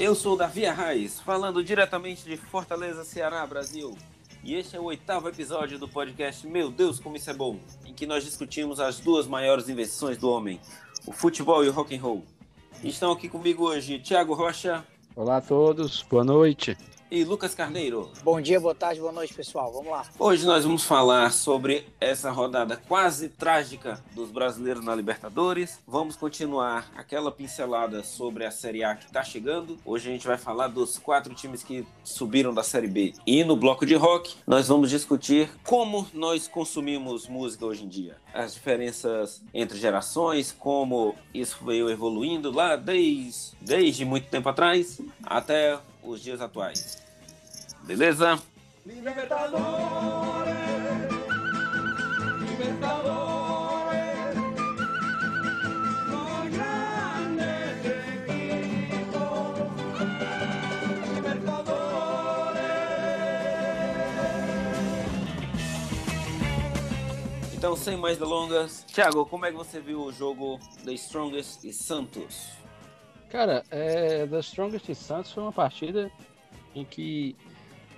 Eu sou Davi Arraes, falando diretamente de Fortaleza, Ceará, Brasil. E este é o oitavo episódio do podcast Meu Deus, como isso é bom, em que nós discutimos as duas maiores invenções do homem, o futebol e o rock and roll. Estão aqui comigo hoje Thiago Rocha. Olá a todos, boa noite e Lucas Carneiro. Bom dia, boa tarde, boa noite, pessoal. Vamos lá. Hoje nós vamos falar sobre essa rodada quase trágica dos brasileiros na Libertadores. Vamos continuar aquela pincelada sobre a Série A que está chegando. Hoje a gente vai falar dos quatro times que subiram da Série B. E no bloco de rock, nós vamos discutir como nós consumimos música hoje em dia. As diferenças entre gerações, como isso veio evoluindo lá desde, desde muito tempo atrás até os dias atuais. Beleza? Libertadores, Libertadores, Libertadores. Então, sem mais delongas, Thiago, como é que você viu o jogo The Strongest e Santos? Cara, é, The Strongest Santos foi uma partida em que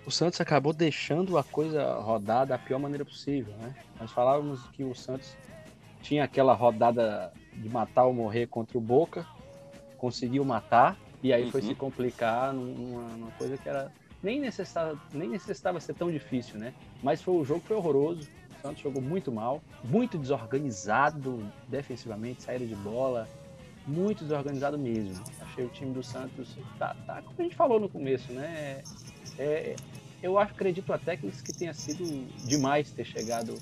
o Santos acabou deixando a coisa rodar da pior maneira possível, né? Nós falávamos que o Santos tinha aquela rodada de matar ou morrer contra o Boca, conseguiu matar, e aí uhum. foi se complicar numa, numa, coisa que era nem necessitava, nem necessitava ser tão difícil, né? Mas foi o jogo foi horroroso. O Santos jogou muito mal, muito desorganizado defensivamente, saída de bola, muito desorganizado mesmo. Achei o time do Santos, tá, tá como a gente falou no começo, né? É, eu acredito até que que tenha sido demais ter chegado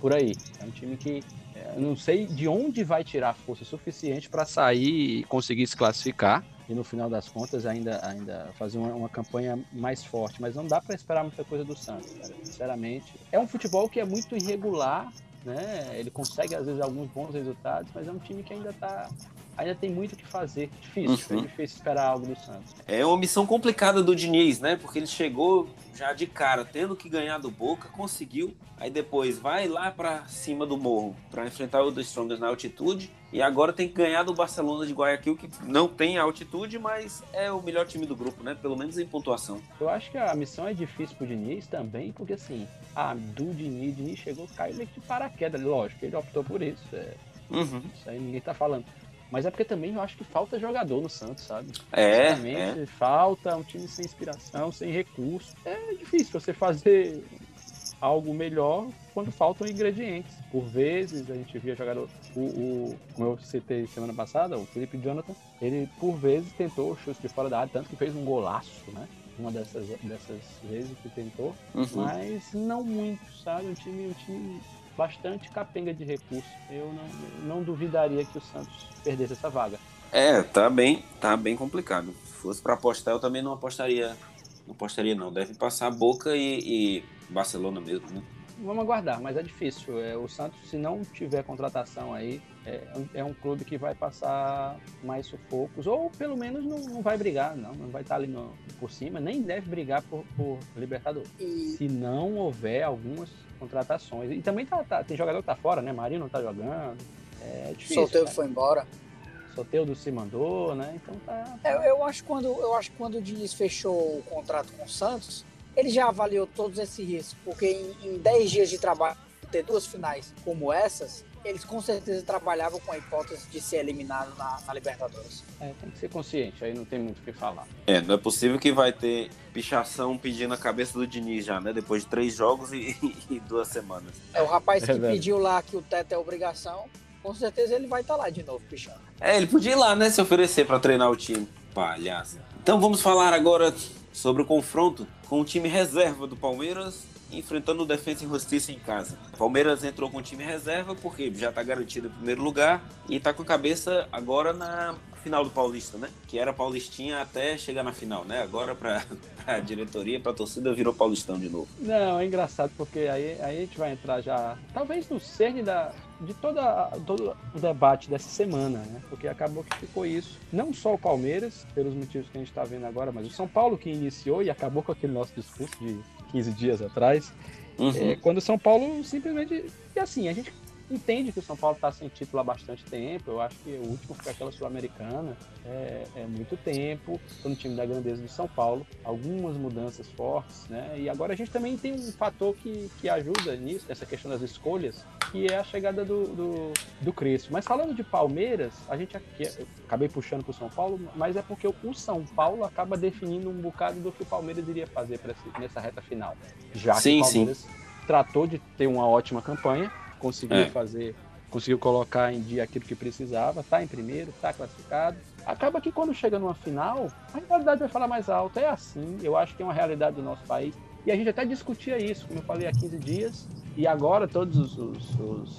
por aí. É um time que é, não sei de onde vai tirar força suficiente para sair e conseguir se classificar e no final das contas ainda, ainda fazer uma, uma campanha mais forte. Mas não dá para esperar muita coisa do Santos, cara. sinceramente. É um futebol que é muito irregular, né? Ele consegue às vezes alguns bons resultados, mas é um time que ainda está ainda tem muito o que fazer. Difícil, uhum. é difícil esperar algo do Santos. É uma missão complicada do Diniz, né? Porque ele chegou já de cara, tendo que ganhar do Boca, conseguiu. Aí depois vai lá para cima do morro para enfrentar o The Strongest na altitude. E agora tem que ganhar do Barcelona de Guayaquil, que não tem altitude, mas é o melhor time do grupo, né? Pelo menos em pontuação. Eu acho que a missão é difícil pro Diniz também, porque assim, a do Diniz, Diniz chegou, caiu meio de paraquedas. Lógico, ele optou por isso. É... Uhum. Isso aí ninguém tá falando. Mas é porque também eu acho que falta jogador no Santos, sabe? É. é. Falta um time sem inspiração, sem recurso. É difícil você fazer algo melhor quando faltam ingredientes. Por vezes a gente via jogador, o, o, como eu citei semana passada, o Felipe Jonathan, ele por vezes tentou chute de fora da área, tanto que fez um golaço, né? Uma dessas, dessas vezes que tentou, uhum. mas não muito, sabe? Um time, um time bastante capenga de recursos. Eu não, não duvidaria que o Santos perdesse essa vaga. É, tá bem, tá bem complicado. Se fosse para apostar, eu também não apostaria. Não apostaria, não. Deve passar Boca e, e Barcelona mesmo, né? Vamos aguardar, mas é difícil. É, o Santos, se não tiver contratação aí, é, é, um clube que vai passar mais sufocos, ou pelo menos não, não vai brigar, não, não vai estar ali no, por cima, nem deve brigar por, por Libertadores. E... Se não houver algumas contratações. E também tá, tá, tem jogador que tá fora, né? Marinho não tá jogando. É difícil. Solteiro foi embora. Soteudo se mandou, né? Então tá. É, eu, acho quando eu acho que quando o Diniz fechou o contrato com o Santos, ele já avaliou todos esses riscos, porque em 10 dias de trabalho ter duas finais como essas, eles com certeza trabalhavam com a hipótese de ser eliminado na, na, Libertadores. É, tem que ser consciente, aí não tem muito o que falar. É, não é possível que vai ter pichação pedindo a cabeça do Diniz já, né? Depois de três jogos e, e duas semanas. É, o rapaz que é pediu lá que o teto é obrigação, com certeza ele vai estar tá lá de novo pichando. É, ele podia ir lá, né? Se oferecer para treinar o time. Palhaço. Então vamos falar agora sobre o confronto com o time reserva do Palmeiras enfrentando o Defensa e Justiça em casa. O Palmeiras entrou com o time reserva porque já está garantido em primeiro lugar e está com a cabeça agora na final do Paulista, né? Que era Paulistinha até chegar na final, né? Agora para a diretoria, para a torcida virou Paulistão de novo. Não, é engraçado porque aí, aí a gente vai entrar já, talvez no cerne da, de toda, todo o debate dessa semana, né? Porque acabou que ficou isso. Não só o Palmeiras, pelos motivos que a gente está vendo agora, mas o São Paulo que iniciou e acabou com aquele nosso discurso de 15 dias atrás, uhum. é, quando o São Paulo simplesmente. E assim, a gente entende que o São Paulo está sem título há bastante tempo. Eu acho que o último foi aquela Sul-Americana. É, é, muito tempo. Estou no time da grandeza do São Paulo. Algumas mudanças fortes, né? E agora a gente também tem um fator que, que ajuda nisso, essa questão das escolhas, que é a chegada do, do, do Crespo. Mas falando de Palmeiras, a gente aqui, acabei puxando para o São Paulo, mas é porque o São Paulo acaba definindo um bocado do que o Palmeiras iria fazer esse, nessa reta final. Já sim, que o Palmeiras sim. tratou de ter uma ótima campanha, conseguiu é. fazer, conseguiu colocar em dia aquilo que precisava, tá em primeiro, tá classificado. Acaba que quando chega numa final, a rivalidade vai falar mais alto. É assim, eu acho que é uma realidade do nosso país. E a gente até discutia isso, como eu falei há 15 dias, e agora todos os, os, os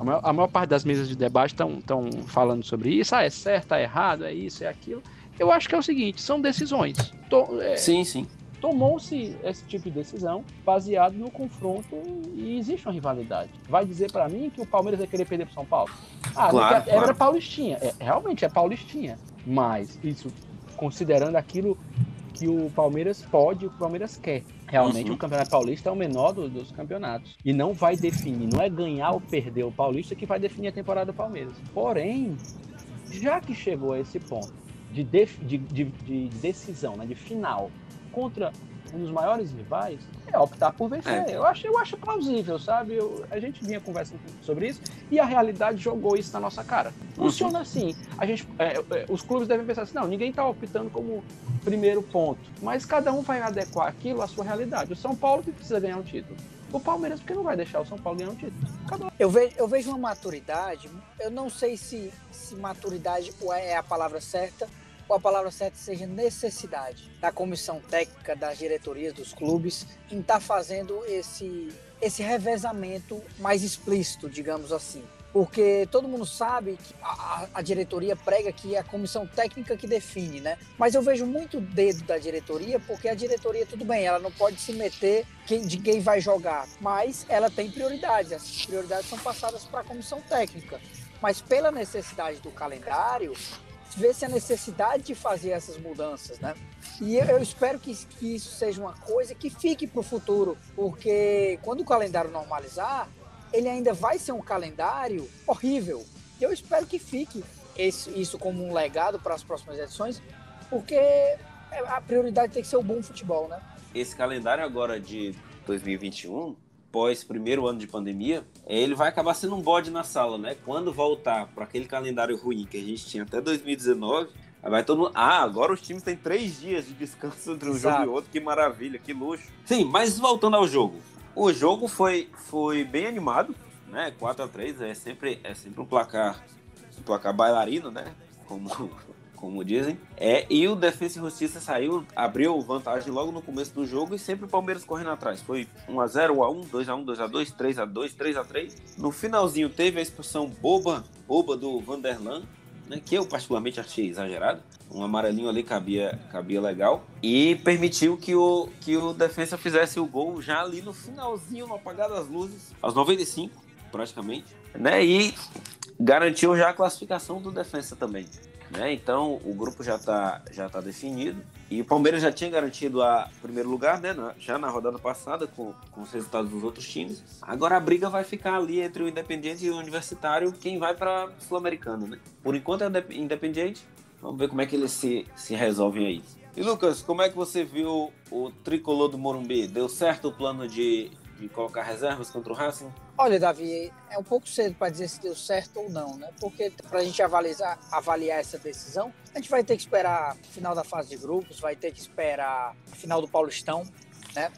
a maior, a maior, parte das mesas de debate estão falando sobre isso. Ah, é certo, é errado, é isso, é aquilo. Eu acho que é o seguinte: são decisões. Tô, é, sim, sim tomou-se esse tipo de decisão baseado no confronto e existe uma rivalidade. Vai dizer para mim que o Palmeiras vai querer perder para São Paulo? Ah, claro, era claro. paulistinha. É, realmente é paulistinha. Mas isso considerando aquilo que o Palmeiras pode, o Palmeiras quer. Realmente uhum. o Campeonato Paulista é o menor do, dos campeonatos. E não vai definir, não é ganhar ou perder o Paulista que vai definir a temporada do Palmeiras. Porém, já que chegou a esse ponto de, de, de, de decisão, né, de final, contra um dos maiores rivais, é optar por vencer. É. Eu, acho, eu acho plausível, sabe? Eu, a gente vinha conversando sobre isso e a realidade jogou isso na nossa cara. Funciona uhum. assim. A gente, é, é, os clubes devem pensar assim: não, ninguém está optando como primeiro ponto, mas cada um vai adequar aquilo à sua realidade. O São Paulo que precisa ganhar um título. O Palmeiras, porque não vai deixar o São Paulo ganhar um título. Eu vejo, eu vejo uma maturidade, eu não sei se, se maturidade é a palavra certa, a palavra certa seja necessidade da comissão técnica, das diretorias dos clubes, em estar tá fazendo esse, esse revezamento mais explícito, digamos assim. Porque todo mundo sabe que a, a, diretoria prega que é a comissão técnica que define, né? Mas eu vejo muito dedo da diretoria, porque a diretoria, tudo bem, ela não pode se meter quem, de quem vai jogar, mas ela tem prioridades. Essas prioridades são passadas para a comissão técnica. Mas pela necessidade do calendário, vê-se a necessidade de fazer essas mudanças, né? E eu espero que, que isso seja uma coisa que fique para o futuro, porque quando o calendário normalizar, ele ainda vai ser um calendário horrível. E eu espero que fique esse, isso como um legado para as próximas edições, porque a prioridade tem que ser o bom futebol, né? Esse calendário agora de 2021 pós primeiro ano de pandemia, ele vai acabar sendo um bode na sala, né? Quando voltar para aquele calendário ruim que a gente tinha até 2019, vai todo mundo... Ah, agora os times têm três dias de descanso entre um Exato. jogo e outro, que maravilha, que luxo. Sim, mas voltando ao jogo. O jogo foi, foi bem animado, né? 4 a 3 é sempre, é sempre um placar, um placar bailarino, né? Como como dizem. É, e o Defesa e Justiça saiu, abriu vantagem logo no começo do jogo e sempre o Palmeiras correndo atrás. Foi 1x0, 1x1, 2x1, 2x2, 3x2, 3x3. No finalzinho teve a expulsão boba, boba do Vanderlan, né, que eu particularmente achei exagerado. Um amarelinho ali cabia, cabia legal. E permitiu que o, que o defesa fizesse o gol já ali no finalzinho, no apagar das luzes, aos 95, praticamente. Né, e garantiu já a classificação do defesa também. Né? Então o grupo já está já tá definido. E o Palmeiras já tinha garantido a primeiro lugar, né? Já na rodada passada, com, com os resultados dos outros times. Agora a briga vai ficar ali entre o Independiente e o Universitário, quem vai para Sul-Americano, né? Por enquanto é o Independiente. Vamos ver como é que eles se, se resolvem aí. E Lucas, como é que você viu o tricolor do Morumbi? Deu certo o plano de de colocar reservas contra o Racing? Olha, Davi, é um pouco cedo para dizer se deu certo ou não, né? Porque para a gente avaliar, avaliar essa decisão, a gente vai ter que esperar o final da fase de grupos, vai ter que esperar o final do Paulistão, né?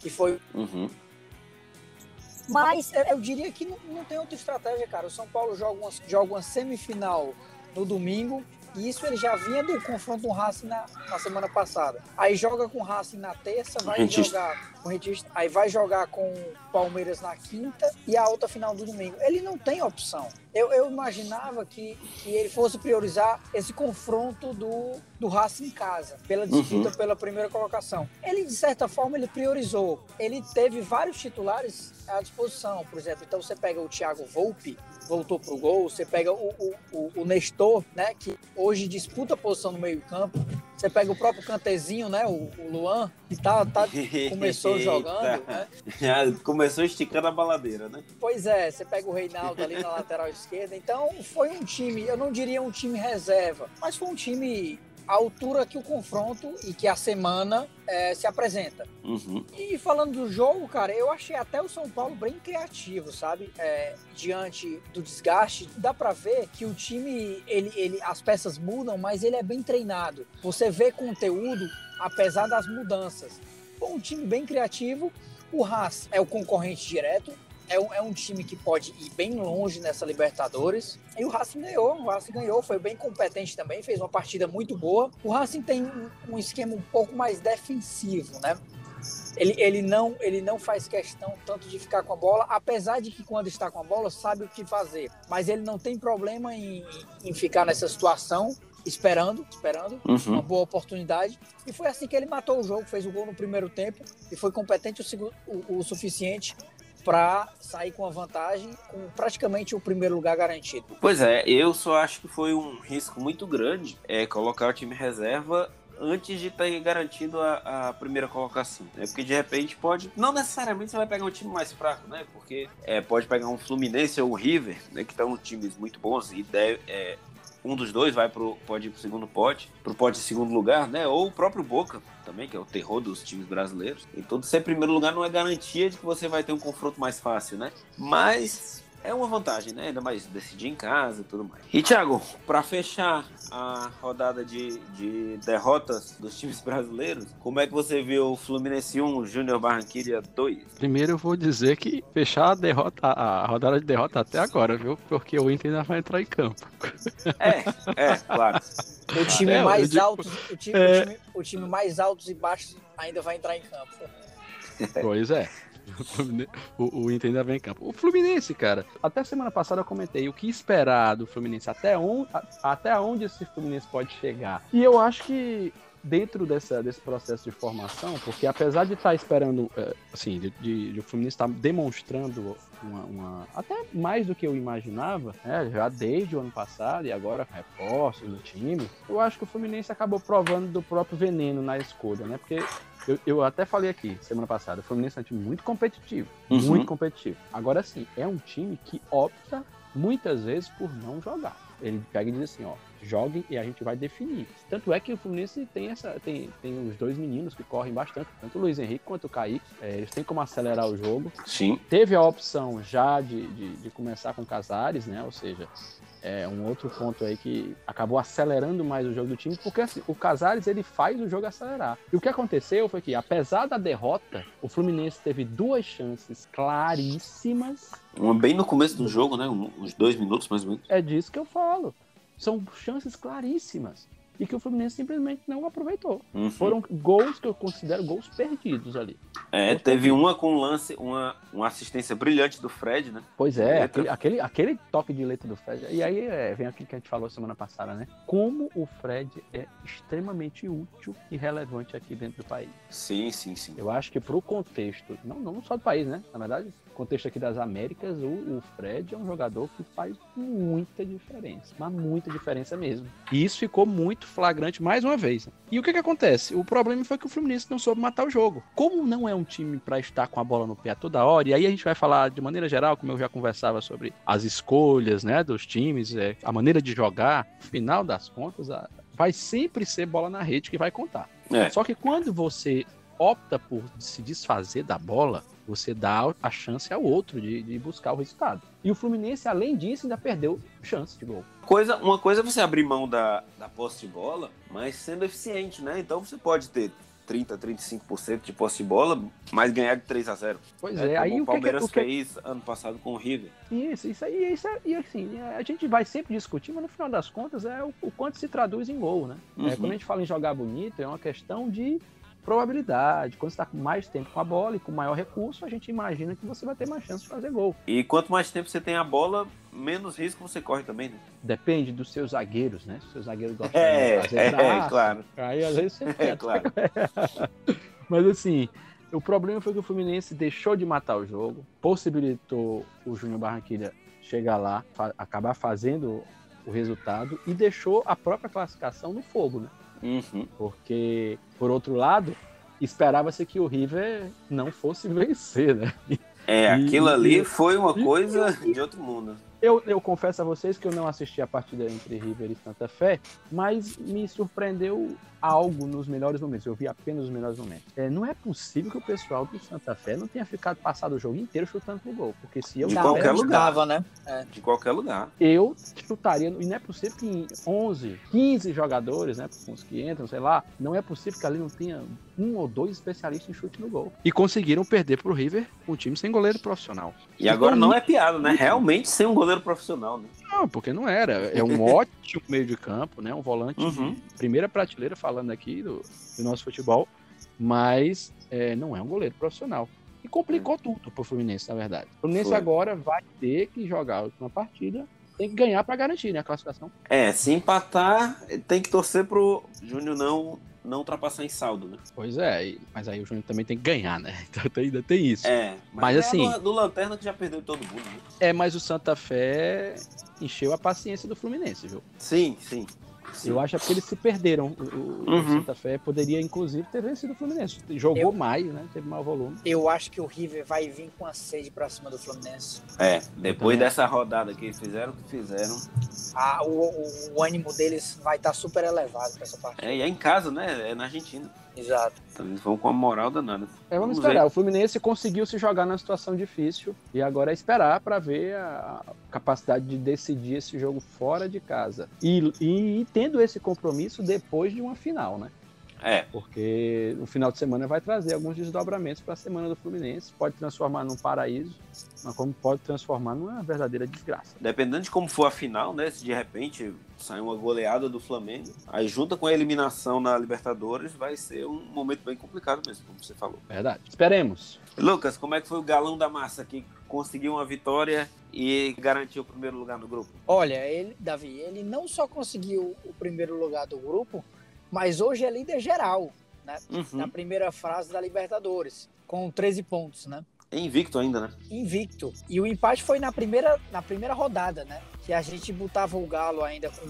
Que foi. Uhum. Mas eu diria que não, não, tem outra estratégia, cara. O São Paulo joga uma, joga uma semifinal no domingo e isso ele já vinha do confronto com o Racing na, na semana passada. Aí joga com o Racing na terça, vai jogar com o Rentista, aí vai jogar com o Palmeiras na quinta e a outra final do domingo. Ele não tem opção. Eu, eu imaginava que, que ele fosse priorizar esse confronto do, do Racing em casa, pela disputa uhum. pela primeira colocação. Ele, de certa forma, ele priorizou. Ele teve vários titulares à disposição, por exemplo. Então você pega o Thiago Volpe, voltou pro gol, você pega o, o, o, o Nestor, né, que hoje disputa a posição no meio campo, Você pega o próprio Cantezinho, né? O, o Luan, que tá, tá, começou jogando, né? Começou esticando a baladeira, né? Pois é, você pega o Reinaldo ali na lateral esquerda. Então, foi um time, eu não diria um time reserva, mas foi um time à altura que o confronto e que a semana é, se apresenta. Uhum. E falando do jogo, cara, eu achei até o São Paulo bem criativo, sabe? É, diante do desgaste, dá para ver que o time, ele, ele, as peças mudam, mas ele é bem treinado. Você vê conteúdo apesar das mudanças. Foi um time bem criativo. O Haas é o concorrente direto, é um, é um time que pode ir bem longe nessa Libertadores. E o Racing ganhou, o Racing ganhou, foi bem competente também, fez uma partida muito boa. O Racing tem um, um esquema um pouco mais defensivo, né? Ele, ele, não, ele não faz questão tanto de ficar com a bola, apesar de que quando está com a bola sabe o que fazer. Mas ele não tem problema em, em ficar nessa situação, esperando, esperando Uhum. uma boa oportunidade. E foi assim que ele matou o jogo, fez o gol no primeiro tempo e foi competente o, o, o suficiente para sair com a vantagem, com praticamente o primeiro lugar garantido. Pois é, eu só acho que foi um risco muito grande é, colocar o time reserva antes de ter garantido a, a primeira colocação. Né? Porque de repente pode. Não necessariamente você vai pegar um time mais fraco, né? Porque é, pode pegar um Fluminense ou um River, né? Que estão times muito bons e deve, é, um dos dois vai pro, pode ir pro segundo pote, pro pote em segundo lugar, né? Ou o próprio Boca também, que é o terror dos times brasileiros. Então, ser primeiro lugar não é garantia de que você vai ter um confronto mais fácil, né? Mas é uma vantagem, né? Ainda mais decidir em casa e tudo mais. E, Thiago, para fechar a rodada de, de derrotas dos times brasileiros, como é que você viu o Fluminense 1, Júnior Barranquilla 2? Primeiro eu vou dizer que fechar a derrota, a rodada de derrota até agora, viu? Porque o Inter ainda vai entrar em campo. É, é, claro. O time É, mais digo- alto, o time, É. o, time, o time mais altos e baixos ainda vai entrar em campo. Pois é. O, o- Inter ainda vem em campo. O Fluminense, cara, até semana passada eu comentei o que esperar do Fluminense, até onde, até onde esse Fluminense pode chegar. E eu acho que dentro dessa, desse processo de formação, porque apesar de estar esperando, é, assim, de, de- de o Fluminense estar demonstrando uma, uma- até mais do que eu imaginava, né, já desde o ano passado e agora reforços do time, eu acho que o Fluminense acabou provando do próprio veneno na escolha, né? Porque eu, eu até falei aqui semana passada, o Fluminense é um time muito competitivo, Uhum. muito competitivo. Agora sim, é um time que opta muitas vezes por não jogar. Ele pega e diz assim, ó, joguem e a gente vai definir. Tanto é que o Fluminense tem essa tem, tem os dois meninos que correm bastante, tanto o Luiz Henrique quanto o Kaique. É, eles têm como acelerar o jogo. Sim. Teve a opção já de, de, de começar com Casares, né? Ou seja, é um outro ponto aí que acabou acelerando mais o jogo do time, porque assim, o Casares ele faz o jogo acelerar. E o que aconteceu foi que, apesar da derrota, o Fluminense teve duas chances claríssimas. Uma bem no começo do jogo, né? Uns dois minutos mais ou menos. É disso que eu falo. São chances claríssimas. E que o Fluminense simplesmente não aproveitou. Uhum. Foram gols que eu considero gols perdidos ali. É, teve uma com lance, uma, uma assistência brilhante do Fred, né? Pois é, aquele, aquele, aquele toque de letra do Fred. E aí é, vem aquilo que a gente falou semana passada, né? Como o Fred é extremamente útil e relevante aqui dentro do país. Sim, sim, sim. Eu acho que pro contexto, não, não só do país, né? Na verdade, contexto aqui das Américas, o, o Fred é um jogador que faz muita diferença. Mas muita diferença mesmo. E isso ficou muito flagrante mais uma vez. né? E o que que acontece? O problema foi que o Fluminense não soube matar o jogo. Como não é um time para estar com a bola no pé a toda hora, e aí a gente vai falar de maneira geral, como eu já conversava sobre as escolhas, né, dos times, é, a maneira de jogar, no final das contas, a- vai sempre ser bola na rede que vai contar. É. Só que quando você opta por se desfazer da bola, você dá a chance ao outro de, de buscar o resultado. E o Fluminense, além disso, ainda perdeu chance de gol. Coisa, uma coisa é você abrir mão da, da posse de bola, mas sendo eficiente, né? Então você pode ter 30, 35% de posse de bola, mas ganhar de 3 a 0 Pois É, é, aí o o que, que, Palmeiras o que fez ano passado com o River. Isso, isso aí, isso é, e assim, a gente vai sempre discutir, mas no final das contas é o, o quanto se traduz em gol, né? É, Uhum. quando a gente fala em jogar bonito, é uma questão de probabilidade. Quando você está com mais tempo com a bola e com maior recurso, a gente imagina que você vai ter mais chance de fazer gol. E quanto mais tempo você tem a bola, menos risco você corre também, né? Depende dos seus zagueiros, né? Se os seus zagueiros gostam É, de fazer é, braço, claro. aí às vezes você É, claro. Mas assim, o problema foi que o Fluminense deixou de matar o jogo, possibilitou o Júnior Barranquilla chegar lá, fa- acabar fazendo o resultado e deixou a própria classificação no fogo, né? Uhum. Porque, por outro lado, esperava-se que o River não fosse vencer, né? É, E- aquilo ali e- foi uma e- coisa de outro mundo. Eu, eu confesso a vocês que eu não assisti a partida entre River e Santa Fé, mas me surpreendeu algo nos melhores momentos. Eu vi apenas os melhores momentos. É, não é possível que o pessoal do Santa Fé não tenha ficado passado o jogo inteiro chutando pro gol. Porque se eu De qualquer lugar. né? De qualquer lugar. eu chutaria, e não é possível que em 11, 15 jogadores, né, uns que entram, sei lá, não é possível que ali não tenha um ou dois especialistas em chute no gol. E conseguiram perder pro River, um time sem goleiro profissional. E agora Então, não é piada, né? Realmente sem um goleiro profissional, né? Não, porque não era. É um ótimo meio de campo, né? Um volante Uhum. de primeira prateleira, falando aqui do, do nosso futebol, mas é, não é um goleiro profissional. E complicou tudo pro Fluminense, na verdade. O Fluminense Foi. agora vai ter que jogar a última partida, tem que ganhar para garantir né, a classificação. É, se empatar, tem que torcer pro Júnior não, não ultrapassar em saldo, né? Pois é, mas aí o Júnior também tem que ganhar, né? Então ainda tem isso. É, É, Mas é assim- Do, do Lanterna que já perdeu todo mundo, né? mas o Santa Fé encheu a paciência do Fluminense, viu? Sim, sim. Sim. Eu acho é porque eles se perderam. O, Uhum. Santa Fé poderia, inclusive, ter vencido o Fluminense. Jogou Eu- mais, né? Teve maior volume. Eu acho que o River vai vir com a sede pra cima do Fluminense. É, depois também dessa rodada que eles fizeram o que fizeram. Ah, o, o- o ânimo deles vai estar super elevado pra essa partida. É, e é em casa, né? É na Argentina. Exato. Então eles vão com a moral danada. É, vamos, Vamos esperar. ver. O Fluminense conseguiu se jogar numa situação difícil e agora é esperar para ver a capacidade de decidir esse jogo fora de casa. E, e tendo esse compromisso depois de uma final, né? É, Porque o final de semana vai trazer alguns desdobramentos para a semana do Fluminense. Pode transformar num paraíso, mas como pode transformar numa verdadeira desgraça. dependendo de como for a final, né? Se de repente sair uma goleada do Flamengo, aí junta com a eliminação na Libertadores, vai ser um momento bem complicado mesmo, como você falou. Verdade. Esperemos. Lucas, como é que foi o galão da massa que conseguiu uma vitória e garantiu o primeiro lugar no grupo? Olha, ele, Davi, ele não só conseguiu o primeiro lugar do grupo, mas hoje é líder geral, né? Uhum. Na primeira fase da Libertadores, com 13 pontos, né? Invicto ainda, né? Invicto. E o empate foi na primeira, na primeira rodada, né? Que a gente botava o Galo ainda com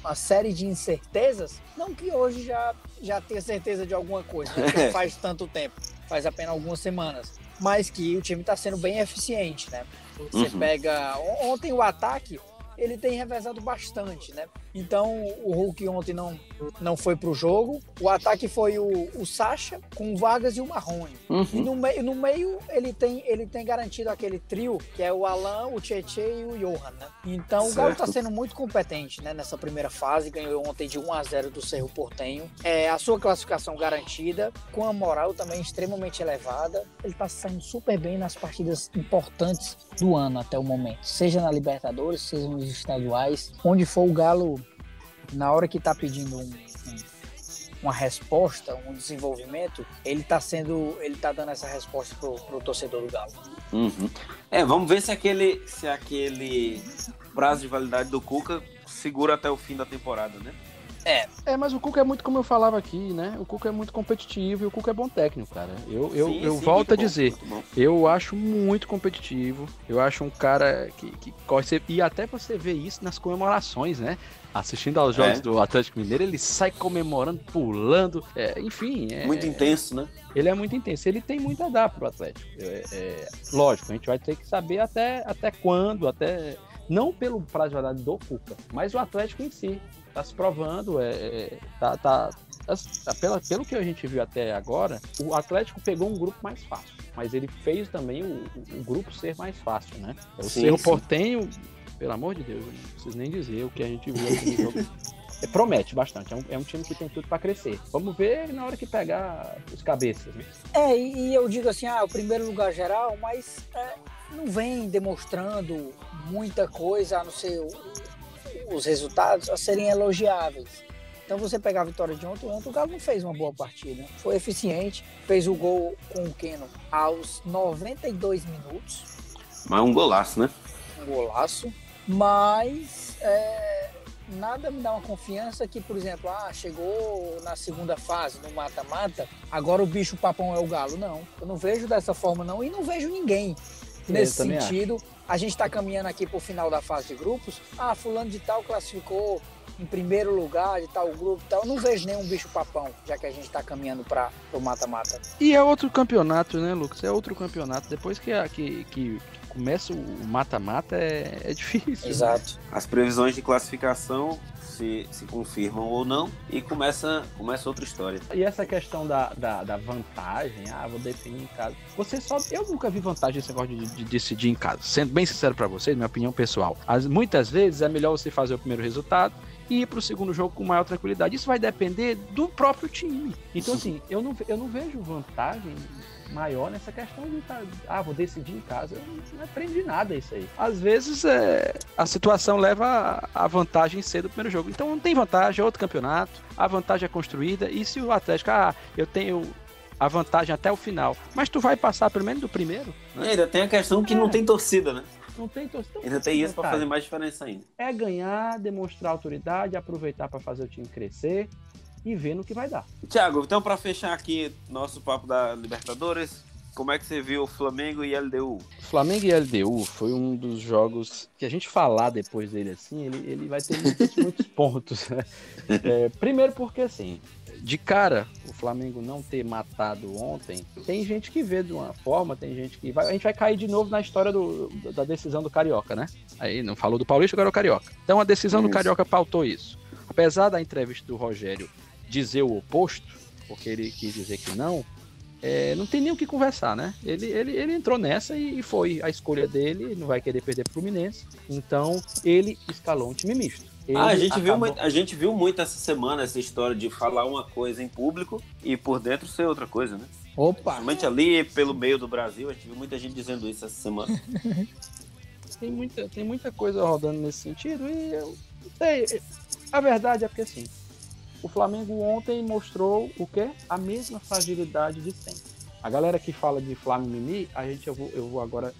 uma série de incertezas. Não que hoje já, já tenha certeza de alguma coisa, né? Porque não faz tanto tempo, faz apenas algumas semanas. Mas que o time está sendo bem eficiente, né? Você Uhum. pega. on- Ontem o ataque ele tem revezado bastante, né? Então o Hulk ontem não, não foi pro jogo. O ataque foi o, o Sacha com o Vargas e o Marrone. E Uhum. no meio, no meio ele, tem, ele tem garantido aquele trio, que é o Alan, o Tietê e o Johan, né? Então o Galo Certo. tá sendo muito competente, né? Nessa primeira fase, ganhou ontem de 1 a 0 do Cerro Portenho. É, a sua classificação garantida, com a moral também extremamente elevada. Ele tá saindo super bem nas partidas importantes do ano até o momento. Seja na Libertadores, seja nos estaduais. Onde for o Galo, na hora que tá pedindo um- um uma resposta, um desenvolvimento, ele tá sendo, ele tá dando essa resposta pro, pro torcedor do Galo. Uhum. É, vamos ver se aquele, se aquele prazo de validade do Cuca segura até o fim da temporada, né? É, mas o Cuca é muito como eu falava aqui, né? O Cuca é muito competitivo e o Cuca é bom técnico, cara. Eu, eu, Sim, eu sim, volto a bom, dizer, eu acho muito competitivo. Eu acho um cara que, que corre. E até você vê isso nas comemorações, né? Assistindo aos jogos É. do Atlético Mineiro, ele sai comemorando, pulando. é, enfim, é, Muito intenso, né? ele é muito intenso. Ele tem muito a dar pro Atlético. É, é, lógico, a gente vai ter que saber até, até quando, até. Não pelo prazo de do Cuca, mas o Atlético em si. Tá se provando, é, é, tá, tá, tá- pela, pelo que a gente viu até agora, o Atlético pegou um grupo mais fácil. Mas ele fez também o, o grupo ser mais fácil, né? O Sim, Cerro sim. Portenho, pelo amor de Deus, eu não preciso nem dizer o que a gente viu aqui no jogo. É, promete bastante, é um, é um time que tem tudo para crescer. Vamos ver na hora que pegar os cabeças, né? É, e, e eu digo assim, ah, o primeiro lugar geral, mas é, não vem demonstrando muita coisa, a não ser o- os resultados, a serem elogiáveis. Então você pegar a vitória de ontem, ontem o Galo não fez uma boa partida. Foi eficiente, fez o gol com o Keno aos 92 minutos, Mas é um golaço, né? um golaço, mas é, nada me dá uma confiança que, por exemplo, ah, chegou na segunda fase, no mata-mata, agora o bicho papão é o Galo. Não, eu não vejo dessa forma não e não vejo ninguém nesse sentido. A gente está caminhando aqui para o final da fase de grupos. Ah, fulano de tal classificou em primeiro lugar de tal grupo e tal. Eu não vejo nenhum bicho papão, já que a gente tá caminhando para o mata-mata. E é outro campeonato, né, Lucas? É outro campeonato. Depois que, que, que começa o mata-mata é, é difícil. Exato. Né? As previsões de classificação se, se confirmam ou não, e começa, começa outra história. E essa questão da, da, da vantagem, ah, vou definir em casa. Você só. Eu nunca vi vantagem nesse negócio de, de decidir em casa. Sendo bem sincero para vocês, minha opinião pessoal. As, muitas vezes é melhor você fazer o primeiro resultado e ir para o segundo jogo com maior tranquilidade. Isso vai depender do próprio time. Então, assim, eu não, eu não vejo vantagem maior nessa questão de tá, ah, vou decidir em casa. Eu não aprendi nada isso aí. Às vezes é, a situação leva a vantagem cedo do primeiro jogo. Então não tem vantagem, é outro campeonato, a vantagem é construída. E se o Atlético, ah, eu tenho a vantagem até o final, mas tu vai passar pelo menos do primeiro? Né? ainda tem a questão que é. não tem torcida, né? Não tem torcida. Ainda tem isso para fazer mais diferença ainda. É ganhar, demonstrar autoridade, aproveitar para fazer o time crescer e ver no que vai dar. Tiago, então para fechar aqui nosso papo da Libertadores, como é que você viu o Flamengo e LDU? Flamengo e LDU foi um dos jogos que a gente falar depois dele assim, ele, ele vai ter muitos, muitos pontos. Né? É, primeiro porque assim, de cara, o Flamengo não ter matado ontem, tem gente que vê de uma forma, tem gente que vai. A gente vai cair de novo na história do, da decisão do Carioca, né? Aí não falou do Paulista, agora é o Carioca. Então a decisão isso. do Carioca pautou isso. Apesar da entrevista do Rogério dizer o oposto, porque ele quis dizer que não, é, não tem nem o que conversar, né? Ele, ele, ele entrou nessa e, e foi a escolha dele, não vai querer perder pro Fluminense, então ele escalou um time misto. Ah, a, gente acabou... viu, a gente viu muito essa semana essa história de falar uma coisa em público e por dentro ser outra coisa, né? Opa! Somente ali pelo meio do Brasil, a gente viu muita gente dizendo isso essa semana. tem, muita, tem muita coisa rodando nesse sentido e eu sei. A verdade é porque assim, o Flamengo ontem mostrou o quê? A mesma fragilidade de sempre. A galera que fala de Flamengo a gente eu vou, eu vou agora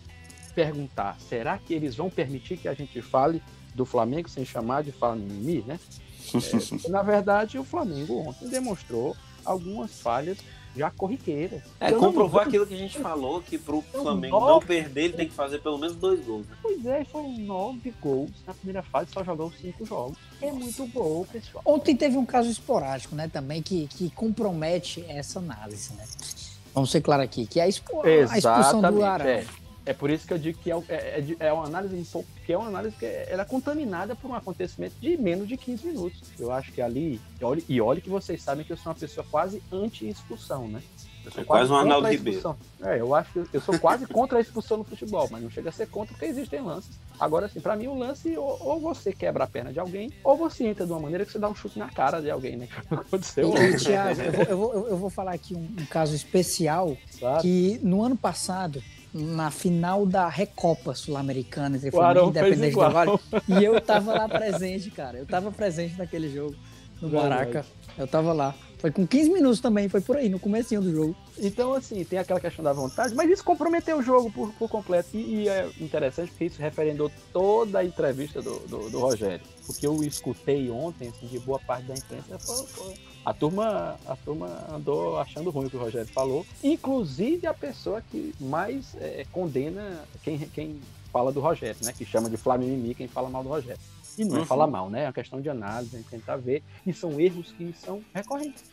perguntar, será que eles vão permitir que a gente fale do Flamengo sem chamar de Flamengo né? É, na verdade, o Flamengo ontem demonstrou algumas falhas já corriqueira. É, comprovou aquilo que a gente falou, que pro Flamengo nove... não perder, ele tem que fazer pelo menos dois gols. Né? Pois é, foram nove gols na primeira fase, só jogou cinco jogos. É muito gol, pessoal. Ontem teve um caso esporádico, né, também, que, que compromete essa análise, né? Vamos ser claro aqui, que é a, expo... a expulsão do Arão. É. É por isso que eu digo que é, é, é, é uma análise que é uma análise que é, ela é contaminada por um acontecimento de menos de 15 minutos. Eu acho que ali, e olhe, e que vocês sabem que eu sou uma pessoa quase anti-expulsão, né? Eu sou é quase, quase um Arnaldo Ribeiro. É, eu acho que eu sou quase contra a expulsão no futebol, mas não chega a ser contra porque existem lances. Agora, assim, para mim o lance ou, ou, você quebra a perna de alguém, ou você entra de uma maneira que você dá um chute na cara de alguém, né? Que aconteceu. E, Thiago, eu vou, eu, vou, eu vou falar aqui um, um caso especial claro. que no ano passado na final da Recopa Sul-Americana entre Flamengo e Independente do Vale. E eu tava lá presente, cara. Eu tava presente naquele jogo no Maraca. Eu tava lá. Foi com 15 minutos também, foi por aí, no comecinho do jogo. Então, assim, tem aquela questão da vontade, mas isso comprometeu o jogo por, por completo. E, e, é interessante porque isso referendou toda a entrevista do, do, do Rogério. O que eu escutei ontem, assim, de boa parte da imprensa, foi, foi a turma, a turma andou achando ruim o que o Rogério falou, inclusive a pessoa que mais é, condena quem, quem fala do Rogério, né? Que chama de Flamengo quem fala mal do Rogério. E não é uhum. falar mal, né? É uma questão de análise, a gente tentar ver, e são erros que são recorrentes.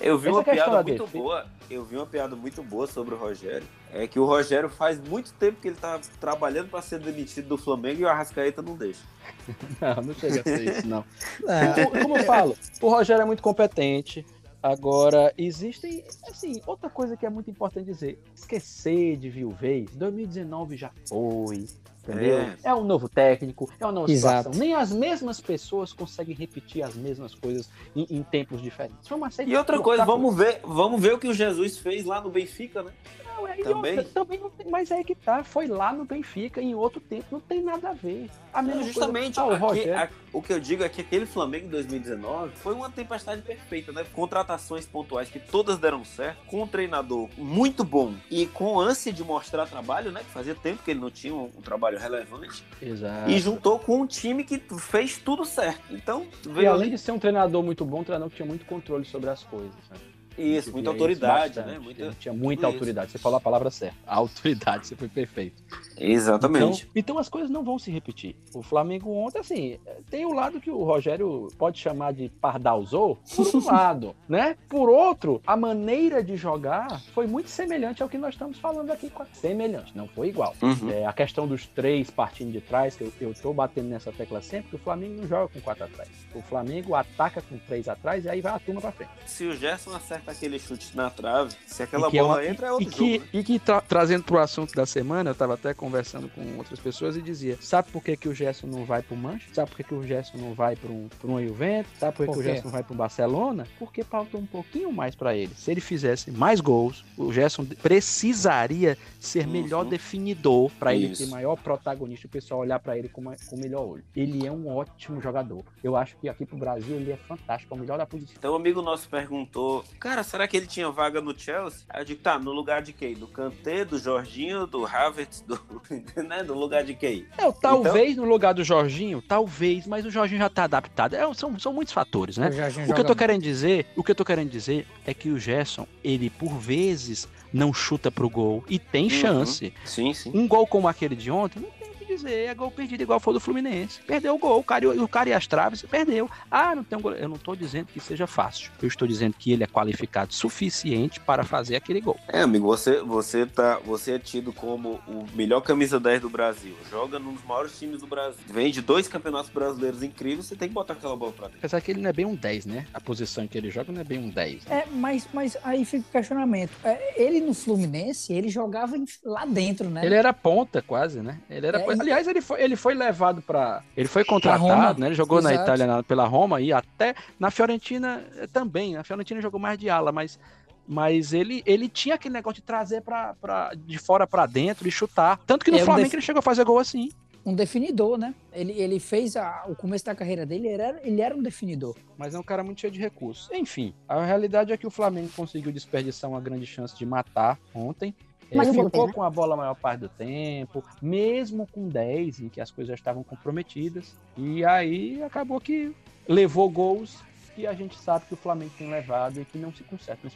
Eu vi Essa uma piada muito boa. Eu vi uma piada muito boa sobre o Rogério. É que o Rogério faz muito tempo que ele tá trabalhando para ser demitido do Flamengo e o Arrascaeta não deixa. não, não chega a ser isso, não. É. Como eu falo, o Rogério é muito competente. Agora, existem, assim, outra coisa que é muito importante dizer: esquecer de viuvez. 2019 já foi. Entendeu? É. é. um novo técnico, é uma nova Exato. situação. Nem as mesmas pessoas conseguem repetir as mesmas coisas em, em tempos diferentes. E outra coisa, vamos ver, vamos ver o que o Jesus fez lá no Benfica, né? Não, é, também. Outra, também não tem, mas é que tá, foi lá no Benfica, em outro tempo, não tem nada a ver. A mesma não, justamente, coisa, ah, o, aqui, a, o que eu digo é que aquele Flamengo em 2019 foi uma tempestade perfeita, né? Contratações pontuais que todas deram certo, com um treinador muito bom e com ânsia de mostrar trabalho, né? Que fazia tempo que ele não tinha um, um trabalho relevante. Exato. E juntou com um time que fez tudo certo. Então, e além de ser um treinador muito bom, um treinador que tinha muito controle sobre as coisas, né? Isso, muita autoridade, né? Muita, tinha muita autoridade. Isso. Você falou a palavra certa. A autoridade, você foi perfeito. Exatamente. Então, então, as coisas não vão se repetir. O Flamengo ontem, assim, tem o lado que o Rogério pode chamar de pardalzou, por um lado, né? Por outro, a maneira de jogar foi muito semelhante ao que nós estamos falando aqui. Semelhante, não foi igual. Uhum. É, a questão dos três partindo de trás, que eu, eu tô batendo nessa tecla sempre, que o Flamengo não joga com quatro atrás. O Flamengo ataca com três atrás e aí vai a turma pra frente. Se o Gerson acerta aquele chute na trave, se aquela bola é uma, entra, é outro e que, jogo. E que tra trazendo pro assunto da semana, eu tava até conversando com outras pessoas e dizia: sabe por que, que o Gerson não vai pro Manchester? Sabe por que, que o Gerson não vai um, pra um Juventus? Sabe por que, por que o Gerson não vai pro Barcelona? Porque faltou um pouquinho mais para ele. Se ele fizesse mais gols, o Gerson precisaria ser melhor uhum. definidor para ele ter maior protagonista, o pessoal olhar para ele com, uma, com o melhor olho. Ele é um ótimo jogador. Eu acho que aqui pro Brasil ele é fantástico, é o melhor da posição. Então, um amigo nosso perguntou: Cara, será que ele tinha vaga no Chelsea? Aí eu digo: Tá, no lugar de quem? Do Kanté, do Jorginho, do Havertz, do, né? do lugar de quem? É, talvez então... no lugar do Jorginho, talvez, mas o Jorginho já tá adaptado. É, são, são muitos fatores, né? O, o que eu tô querendo dizer, o que eu tô querendo dizer é que o Gerson, ele por vezes não chuta pro gol e tem uhum. chance. Sim, sim. Um gol como aquele de ontem, não dizer, é gol perdido igual foi do Fluminense. Perdeu o gol, o cara, o cara e as traves, perdeu. Ah, não tem um gol. Eu não estou dizendo que seja fácil. Eu estou dizendo que ele é qualificado suficiente para fazer aquele gol. É, amigo, você, você, tá, você é tido como o melhor camisa 10 do Brasil. Joga num dos maiores times do Brasil. Vem de dois campeonatos brasileiros incríveis, você tem que botar aquela bola pra dentro. Apesar que ele não é bem um 10, né? A posição que ele joga não é bem um 10. Né? É, mas, mas aí fica o questionamento. É, ele no Fluminense, ele jogava lá dentro, né? Ele era ponta quase, né? Ele era. É, Aliás, ele foi, ele foi levado para. Ele foi contratado, né? Ele jogou Exato. na Itália na, pela Roma e até na Fiorentina eh, também. Na Fiorentina jogou mais de ala, mas mas ele, ele tinha aquele negócio de trazer pra, pra, de fora para dentro e chutar. Tanto que no é Flamengo def... ele chegou a fazer gol assim. Um definidor, né? Ele, ele fez a, o começo da carreira dele, ele era, ele era um definidor. Mas é um cara muito cheio de recursos. Enfim, a realidade é que o Flamengo conseguiu desperdiçar uma grande chance de matar ontem. Mas ele ficou com a bola a maior parte do tempo, mesmo com 10, em que as coisas já estavam comprometidas. E aí acabou que levou gols que a gente sabe que o Flamengo tem levado e que não se conserta.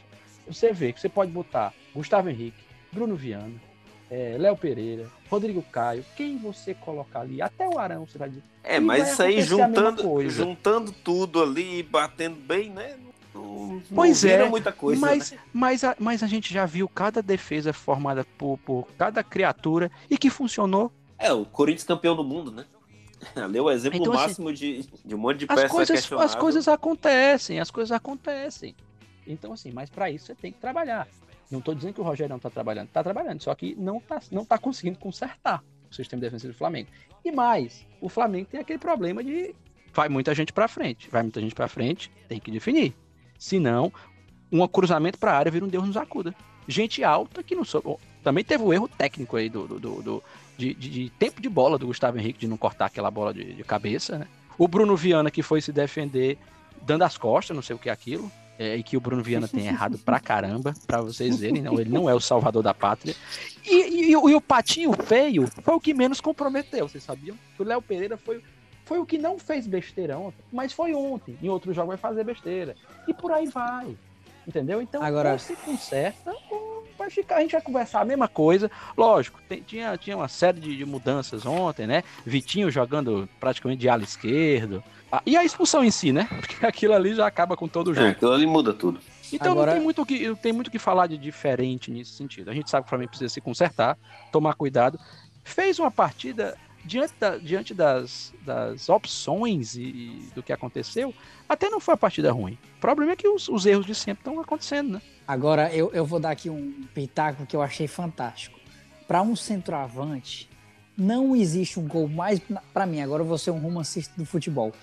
Você vê que você pode botar Gustavo Henrique, Bruno Viana, é, Léo Pereira, Rodrigo Caio, quem você colocar ali, até o Arão, você vai dizer. É, mas isso aí juntando, juntando tudo ali, batendo bem, né? Não, pois não é, muita coisa. Mas, né? mas, a, mas a gente já viu cada defesa formada por, por cada criatura e que funcionou. É, o Corinthians campeão do mundo, né? É o exemplo então, assim, máximo assim, de, de um monte de peça as coisas, as coisas acontecem, as coisas acontecem. Então, assim, mas para isso você tem que trabalhar. Não estou dizendo que o Rogério não está trabalhando, está trabalhando, só que não está não tá conseguindo consertar o sistema defensivo do Flamengo. E mais, o Flamengo tem aquele problema de vai muita gente para frente, vai muita gente para frente, tem que definir. Senão, um cruzamento para a área vira um Deus nos acuda. Gente alta que não soube. Também teve o erro técnico aí do, do, do, do de, de, de, tempo de bola do Gustavo Henrique de não cortar aquela bola de, de, cabeça, né? O Bruno Viana que foi se defender dando as costas, não sei o que é aquilo. É, e que o Bruno Viana tem errado pra caramba, pra vocês verem, não, ele não é o salvador da pátria. E, e, e, e o Patinho Feio foi o que menos comprometeu, vocês sabiam? O Léo Pereira foi foi o que não fez besteira ontem, mas foi ontem. Em outro jogo vai fazer besteira. E por aí vai. Entendeu? Então, Agora... se conserta, vai ficar, a gente vai conversar a mesma coisa. Lógico, tem, tinha, tinha uma série de, de, mudanças ontem, né? Vitinho jogando praticamente de ala esquerdo. Ah, e a expulsão em si, né? Porque aquilo ali já acaba com todo o é, jogo. É, aquilo ali muda tudo. Então Agora... não tem muito que tem muito que falar de diferente nesse sentido. A gente sabe que o Flamengo precisa se consertar, tomar cuidado. Fez uma partida diante, da, diante das, das opções e, e, do que aconteceu, até não foi a partida ruim. O problema é que os, os erros de sempre estão acontecendo, né? Agora, eu, eu vou dar aqui um pitaco que eu achei fantástico. Para um centroavante, não existe um gol mais. Para mim, agora eu vou ser um romancista do futebol.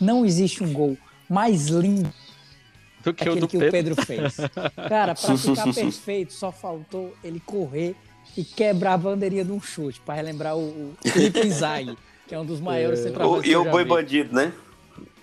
Não existe um gol mais lindo do que, o, do que Pedro. o Pedro fez. Cara, para ficar perfeito, só faltou ele correr e quebrar a bandeirinha de um chute, para relembrar o, o Felipe Inzaghi, que é um dos maiores é. centroavantes. E o Boi vi. Bandido, né?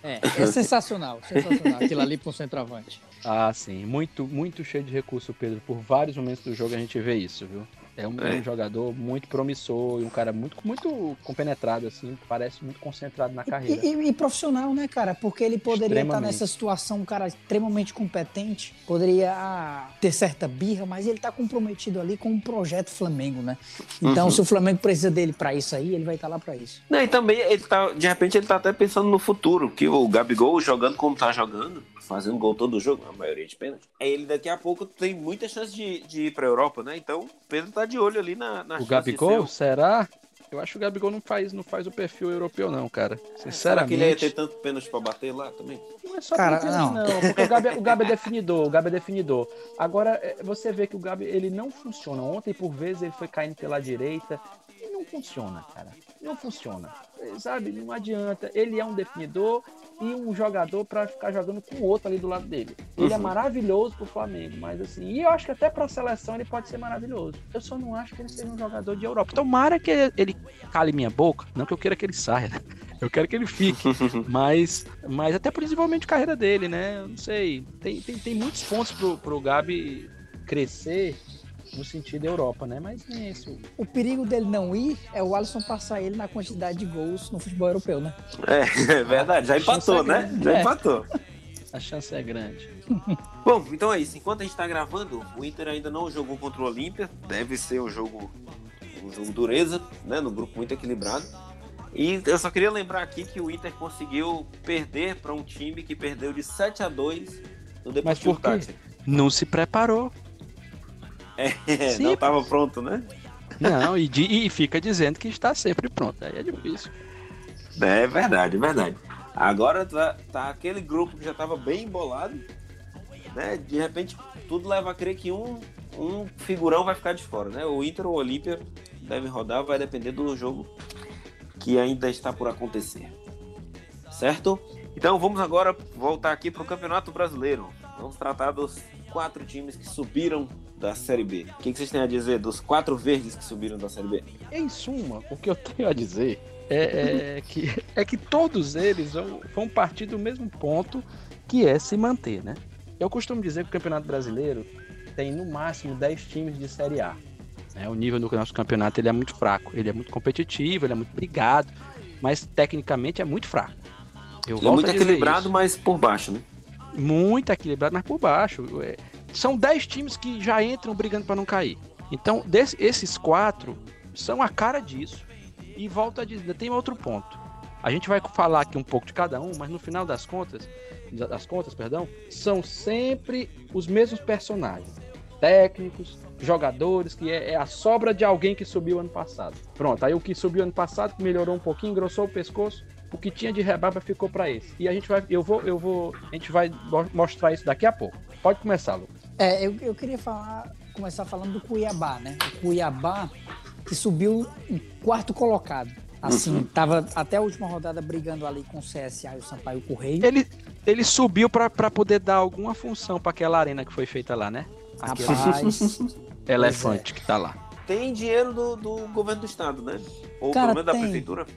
É, é sensacional, sensacional aquilo ali para um centroavante. Ah, sim, muito, muito cheio de recurso, Pedro. Por vários momentos do jogo a gente vê isso, viu? É um, é. um, jogador muito promissor e um cara muito, muito compenetrado, assim, parece muito concentrado na carreira. E, e, e profissional, né, cara? Porque ele poderia estar nessa situação, um cara extremamente competente, poderia ah, ter certa birra, mas ele está comprometido ali com um projeto Flamengo, né? Então, uhum. se o Flamengo precisa dele para isso aí, ele vai estar tá lá para isso. Não, e também ele tá, de repente ele tá até pensando no futuro, que o Gabigol jogando como tá jogando, fazendo gol todo o jogo, a maioria de pênalti. Ele daqui a pouco tem muita chance de, de ir pra Europa, né? Então, o Pedro tá de olho ali na, na O Gabigol, será? Eu acho que o Gabigol não faz, não faz o perfil europeu, não, cara. Sinceramente. Será que ele ia ter tanto pênalti pra bater lá também? Não é só cara, não. não. Porque o Gabi, o Gabi é definidor, o Gabi é definidor. Agora, é, você vê que o Gabi, ele não funciona. Ontem, por vezes, ele foi caindo pela direita. E não funciona, cara. Não funciona. Sabe? Não adianta. Ele é um definidor, e um jogador para ficar jogando com o outro ali do lado dele. Ele é uhum. é maravilhoso pro Flamengo, mas assim, e eu acho que até pra seleção ele pode ser maravilhoso. Eu só não acho que ele seja um jogador de Europa. Tomara que ele cale minha boca, não que eu queira que ele saia, né? Eu quero que ele fique. mas, mas até desenvolvimento de carreira dele, né? Eu não sei. Tem, tem, tem muitos pontos pro, pro Gabi crescer no sentido Europa, né? Mas nem isso. O perigo dele não ir é o Alisson passar ele na quantidade de gols no futebol europeu, né? É, é verdade. Já empatou, é né? Já é. empatou. A chance é grande. Bom, então é isso. Enquanto a gente tá gravando, o Inter ainda não jogou contra o Olímpia. Deve ser um jogo, um jogo dureza, né? No grupo muito equilibrado. E eu só queria lembrar aqui que o Inter conseguiu perder para um time que perdeu de 7 a 2 no Deportivo Mas por quê? Não se preparou. É, não estava pronto, né? Não, e, e, fica dizendo que está sempre pronto. Aí é difícil. É verdade, é verdade. Agora tá, tá aquele grupo que já estava bem embolado, né? De repente, tudo leva a crer que um, um figurão vai ficar de fora, né? O Inter ou o Olímpia deve rodar, vai depender do jogo que ainda está por acontecer. Certo? Então vamos agora voltar aqui para o Campeonato Brasileiro. Vamos tratar dos quatro times que subiram da Série B. O que, vocês têm a dizer dos quatro verdes que subiram da Série B? Em suma, o que eu tenho a dizer é, é que, é que todos eles vão partir do mesmo ponto, que é se manter, né? Eu costumo dizer que o Campeonato Brasileiro tem no máximo 10 times de Série A. Né? O nível do nosso campeonato ele é muito fraco, ele é muito competitivo, ele é muito brigado, mas tecnicamente é muito fraco. Eu ele é muito equilibrado, isso. mas por baixo, né? Muito equilibrado, mas por baixo. São 10 times que já entram brigando para não cair. Então, desse, esses quatro são a cara disso. E volta a dizer, tem outro ponto. A gente vai falar aqui um pouco de cada um, mas no final das contas, das contas, perdão, são sempre os mesmos personagens, técnicos, jogadores, que é, é, a sobra de alguém que subiu ano passado. Pronto, aí o que subiu ano passado, melhorou um pouquinho, engrossou o pescoço, o que tinha de rebarba ficou para esse. E a gente vai, eu vou, eu vou, a gente vai mostrar isso daqui a pouco. Pode começar, Lucas. É, eu, eu queria falar, começar falando do Cuiabá, né? O Cuiabá que subiu em quarto colocado. Assim, uhum. tava até a última rodada brigando ali com o CSA e o Sampaio Correio. Ele, ele subiu para poder dar alguma função para aquela arena que foi feita lá, né? Rapaz. elefante é. que tá lá. Tem dinheiro do, do governo do estado, né? Ou Cara, pelo menos tem, da prefeitura?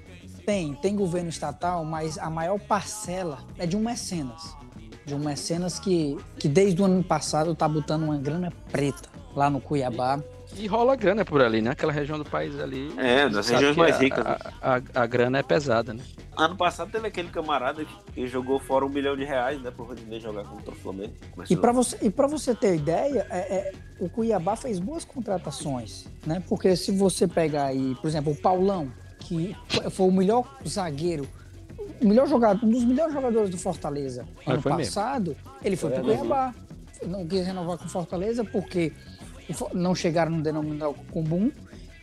Tem, tem governo estatal, mas a maior parcela é de um mecenas de um mecenas que, que desde o ano passado tá botando uma grana preta lá no Cuiabá. E, e rola grana por ali, né? Aquela região do país ali. É, das regiões mais ricas. A, a, a, grana é pesada, né? Ano passado teve aquele camarada que jogou fora um milhão de reais, né, pro Rodinei jogar contra o Flamengo. E para você, e pra você ter ideia, é, é, o Cuiabá fez boas contratações, né? Porque se você pegar aí, por exemplo, o Paulão, que foi o melhor zagueiro melhor jogador, um dos melhores jogadores do Fortaleza ah, ano passado, mesmo. ele foi, foi pro Cuiabá. Não quis renovar com Fortaleza porque não chegaram no denominador comum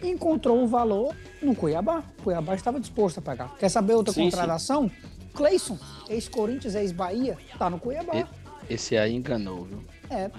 e encontrou o valor no Cuiabá. O Cuiabá estava disposto a pagar. Quer saber outra sim, contratação? Sim. Cleison, ex-Corinthians, ex-Bahia, tá no Cuiabá. Esse aí enganou, viu? É.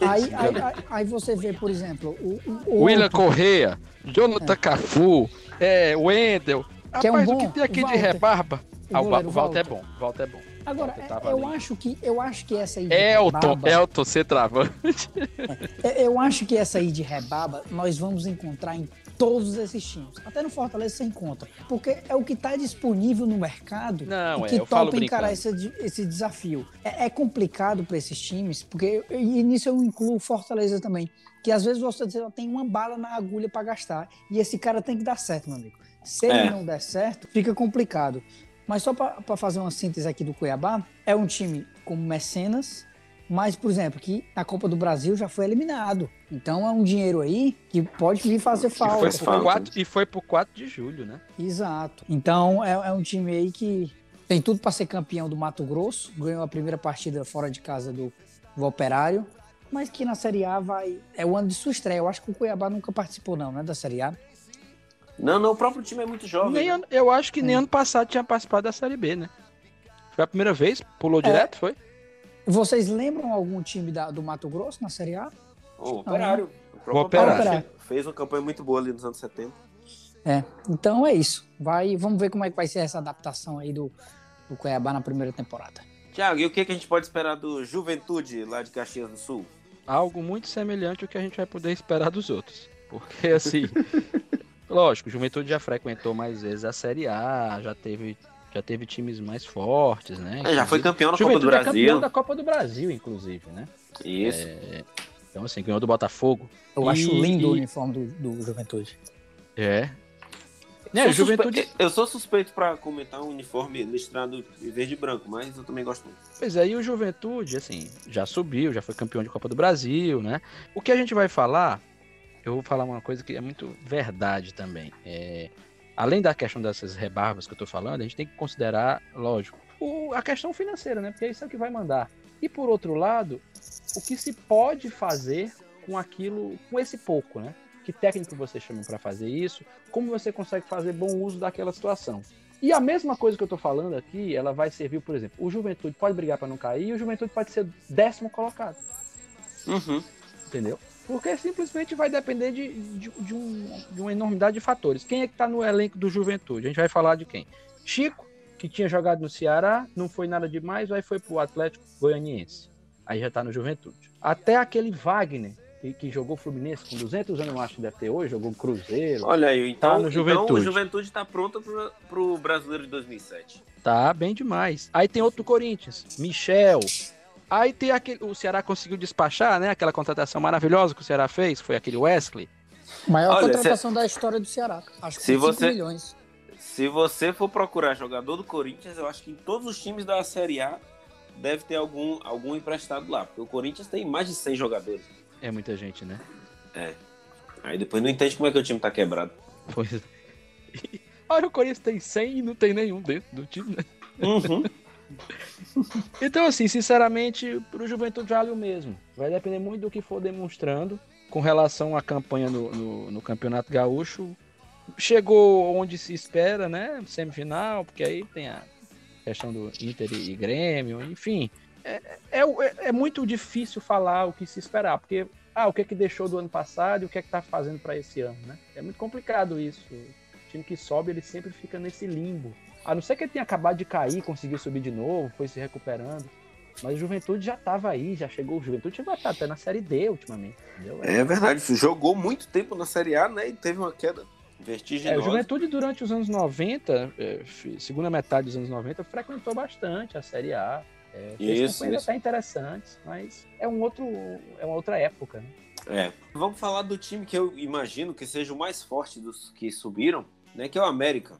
Aí, aí, aí, aí, você vê, por exemplo, o, o William outro... Correia, Jonathan é. Cafu, é, Wendel. Que Rapaz, é um bom, o que tem aqui de rebarba? Ah, o, o Walter é bom. Walter é bom. Agora, eu acho, que, eu acho que essa aí de Elton, rebaba, Elton, travante. É, eu acho que essa aí de rebaba nós vamos encontrar em todos esses times. Até no Fortaleza você encontra. Porque é o que está disponível no mercado Não, e é, que falo topa encarar esse, esse desafio. É, é complicado para esses times, porque e nisso eu incluo o Fortaleza também. Que às vezes você só tem uma bala na agulha para gastar. E esse cara tem que dar certo, meu amigo. Se ele É. não der certo, fica complicado. Mas só para fazer uma síntese aqui do Cuiabá, é um time como mecenas, mas, por exemplo, que na Copa do Brasil já foi eliminado. Então é um dinheiro aí que pode vir fazer E falta. foi, Faz pro falta. 4, e foi pro 4 de julho, né? Exato. Então é, é um time aí que tem tudo para ser campeão do Mato Grosso. Ganhou a primeira partida fora de casa do, do Operário. Mas que na Série A vai. É o ano de sua estreia. Eu acho que o Cuiabá nunca participou, não, né? Da Série A. Não, não, o próprio time é muito jovem. Nem né? ano- eu acho que nem ano passado tinha participado da Série B, né? Foi a primeira vez? Pulou É. direto, foi? Vocês lembram algum time da- do Mato Grosso na Série A? O Operário. O próprio O Operário. Operário. Fez uma campanha muito boa ali nos anos 70. É. Então é isso. Vai, vamos ver como é que vai ser essa adaptação aí do, do Cuiabá na primeira temporada. Tiago, e o que, que a gente pode esperar do Juventude lá de Caxias do Sul? Algo muito semelhante ao que a gente vai poder esperar dos outros. Porque, assim, lógico, o Juventude já frequentou mais vezes a Série A, já teve, já teve times mais fortes, né? É, já foi campeão na Copa do Juventude é campeão Brasil. da Copa do Brasil, inclusive, né? Isso. Então, assim, ganhou do Botafogo. Eu E- acho lindo o uniforme do, do Juventude. É. Sou Né, suspe- Juventude. Eu sou suspeito pra comentar um uniforme listrado em verde e branco, mas eu também gosto muito. Pois é, e o Juventude, assim, já subiu, já foi campeão de Copa do Brasil, né? O que a gente vai falar, eu vou falar uma coisa que é muito verdade também. É, além da questão dessas rebarbas que eu tô falando, a gente tem que considerar, lógico, o- a questão financeira, né? Porque isso é o que vai mandar. E por outro lado, o que se pode fazer com aquilo, com esse pouco, né? Que técnico você chama para fazer isso? Como você consegue fazer bom uso daquela situação? E a mesma coisa que eu tô falando aqui, ela vai servir, por exemplo, o Juventude pode brigar para não cair e o Juventude pode ser décimo colocado, Uhum. entendeu? Porque simplesmente vai depender de, de, de um- de uma enormidade de fatores. Quem é que tá no elenco do Juventude? A gente vai falar de quem? Chico, que tinha jogado no Ceará, não foi nada demais, aí foi pro Atlético Goianiense. Aí já tá no Juventude. Até aquele Wagner, que, que jogou Fluminense com 200 anos, eu acho que deve ter hoje, jogou Cruzeiro. Olha aí, então, Tá no então Juventude. o Juventude tá pronto pro, pro Brasileiro de 2007. Tá bem demais. Aí tem outro Corinthians, Michel. Aí tem aquele. O Ceará conseguiu despachar, né? Aquela contratação maravilhosa que o Ceará fez, foi aquele Wesley. Maior Olha, contratação da história do Ceará. Acho que Se 5 você- milhões. Se você for procurar jogador do Corinthians, eu acho que em todos os times da Série A deve ter algum, algum emprestado lá. Porque o Corinthians tem mais de 100 jogadores. É muita gente, né? Aí depois não entende como é que o time tá quebrado. Pois. Olha, o Corinthians tem 100 e não tem nenhum dentro do time, né? Uhum. Então, assim, sinceramente, pro Juventude vale o mesmo. Vai depender muito do que for demonstrando com relação à campanha no, no, no Campeonato Gaúcho. Chegou onde se espera, né? Semifinal, porque aí tem a questão do Inter e Grêmio, enfim. É, é, é- é muito difícil falar o que se esperar, porque ah, o que é que deixou do ano passado e o que é que tá fazendo para esse ano, né? É muito complicado isso. O time que sobe, ele sempre fica nesse limbo. A não ser que ele tenha acabado de cair, conseguiu subir de novo, foi se recuperando. Mas o Juventude já estava aí, já chegou. O Juventude chegou até na Série D ultimamente, entendeu? É verdade, jogou muito tempo na Série A, né? E teve uma queda É, vertiginosa. o Juventude durante os anos 90, é, segunda metade dos anos 90, frequentou bastante a Série A. É, fez Isso, isso. até interessantes, mas é um outro, é uma outra época, né? É. Vamos falar do time que eu imagino que seja o mais forte dos que subiram, né? Que é o América.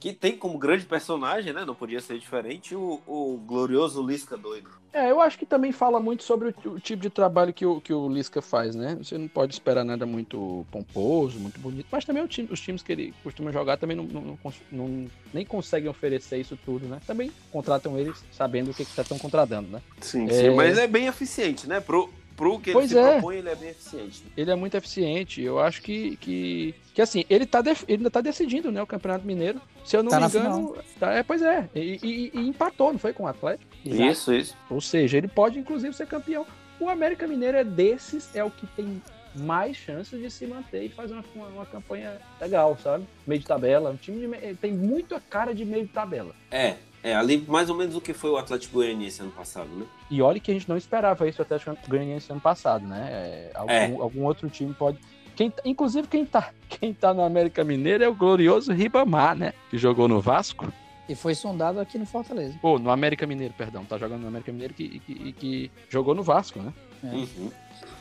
Que tem como grande personagem, né? Não podia ser diferente, o, o glorioso Lisca doido. É, eu acho que também fala muito sobre o, o tipo de trabalho que o, que o Lisca faz, né? Você não pode esperar nada muito pomposo, muito bonito, mas também o time- os times que ele costuma jogar também não, não- não nem conseguem oferecer isso tudo, né? Também contratam eles sabendo o que estão contratando, né? Sim, É. sim, mas é bem eficiente, né? Pro, pro que ele Pois se é. propõe, ele é bem eficiente. Ele é muito eficiente. Eu acho que, que, que assim, ele, tá def- ele ainda tá decidindo, né? O Campeonato Mineiro. Se eu não Tá me engano. Tá, é, pois é. E, e- e empatou, não foi com o Atlético? Isso, isso. Ou seja, ele pode inclusive ser campeão. O América Mineiro é desses, é o que tem mais chances de se manter e fazer uma, uma, uma campanha legal, sabe? Meio de tabela. Um time de tem muito a cara de meio de tabela. É, é ali mais ou menos o que foi o Atlético Goianiense ano passado, né? E olha que a gente não esperava isso até o Goianiense ano passado, né? É, algum, É. algum outro time pode. Quem, tá- inclusive, quem tá, quem tá no América Mineiro é o glorioso Ribamar, né? Que jogou no Vasco. E foi sondado aqui no Fortaleza. Pô, no América Mineiro, perdão. Tá jogando no América Mineiro que, que, que jogou no Vasco, né? Uhum.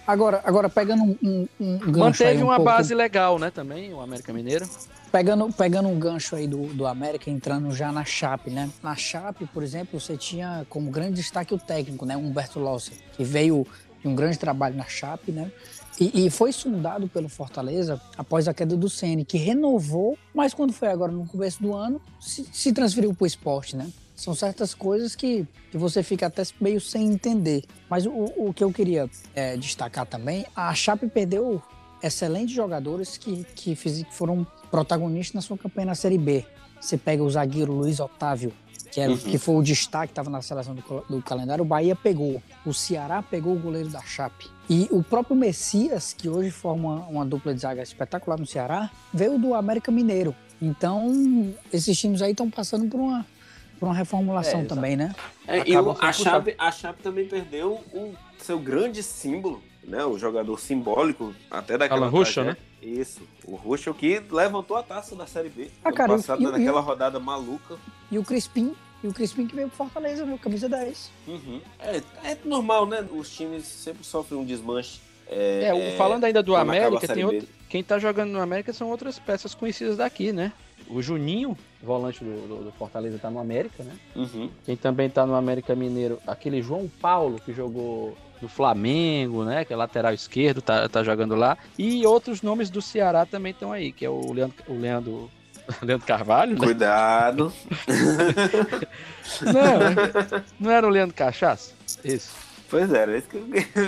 Agora, agora pegando um, um, um gancho Manteve um uma pouco- base legal, né? Também, o América Mineiro. Pegando, pegando um gancho aí do, do América, entrando já na Chape, né? Na Chape, por exemplo, você tinha como grande destaque o técnico, né? Humberto Losser, que veio de um grande trabalho na Chape, né? E, e foi sondado pelo Fortaleza após a queda do Ceni, que renovou, mas quando foi agora no começo do ano, se, se transferiu para o esporte, né? São certas coisas que, que você fica até meio sem entender. Mas o, o que eu queria é, destacar também, a Chape perdeu excelentes jogadores que, que, fiz, que foram protagonistas na sua campanha na Série B. Você pega o zagueiro Luiz Otávio, que, era, Uhum. que foi o destaque, estava na seleção do, do calendário, o Bahia pegou. O Ceará pegou o goleiro da Chape. E o próprio Messias, que hoje forma uma dupla de zaga espetacular no Ceará, veio do América Mineiro. Então, esses times aí estão passando por uma, por uma reformulação É, também, né? É, e o- a. Chape, a Chape também perdeu o seu grande símbolo, né? O jogador simbólico até daquela Alan Ruschel, tragédia. Isso, o Ruschel que levantou a taça da Série B. Ah, cara, e- passado, e- e- naquela rodada maluca. E o Crispim, e o Crispim que veio pro Fortaleza, viu? Camisa 10. Uhum. É, é normal, né? Os times sempre sofrem um desmanche. É, É, falando ainda do América, tem outro, quem tá jogando no América são outras peças conhecidas daqui, né? O Juninho, volante do, do- do Fortaleza, tá no América, né? Uhum. Quem também tá no América Mineiro, aquele João Paulo, que jogou no Flamengo, né? Que é lateral esquerdo, tá, tá jogando lá. E outros nomes do Ceará também estão aí, que é o Leandro, o Leandro, Leandro Carvalho, né? Cuidado. Não, não era o Leandro Cachaça? Isso. Pois é, era isso que eu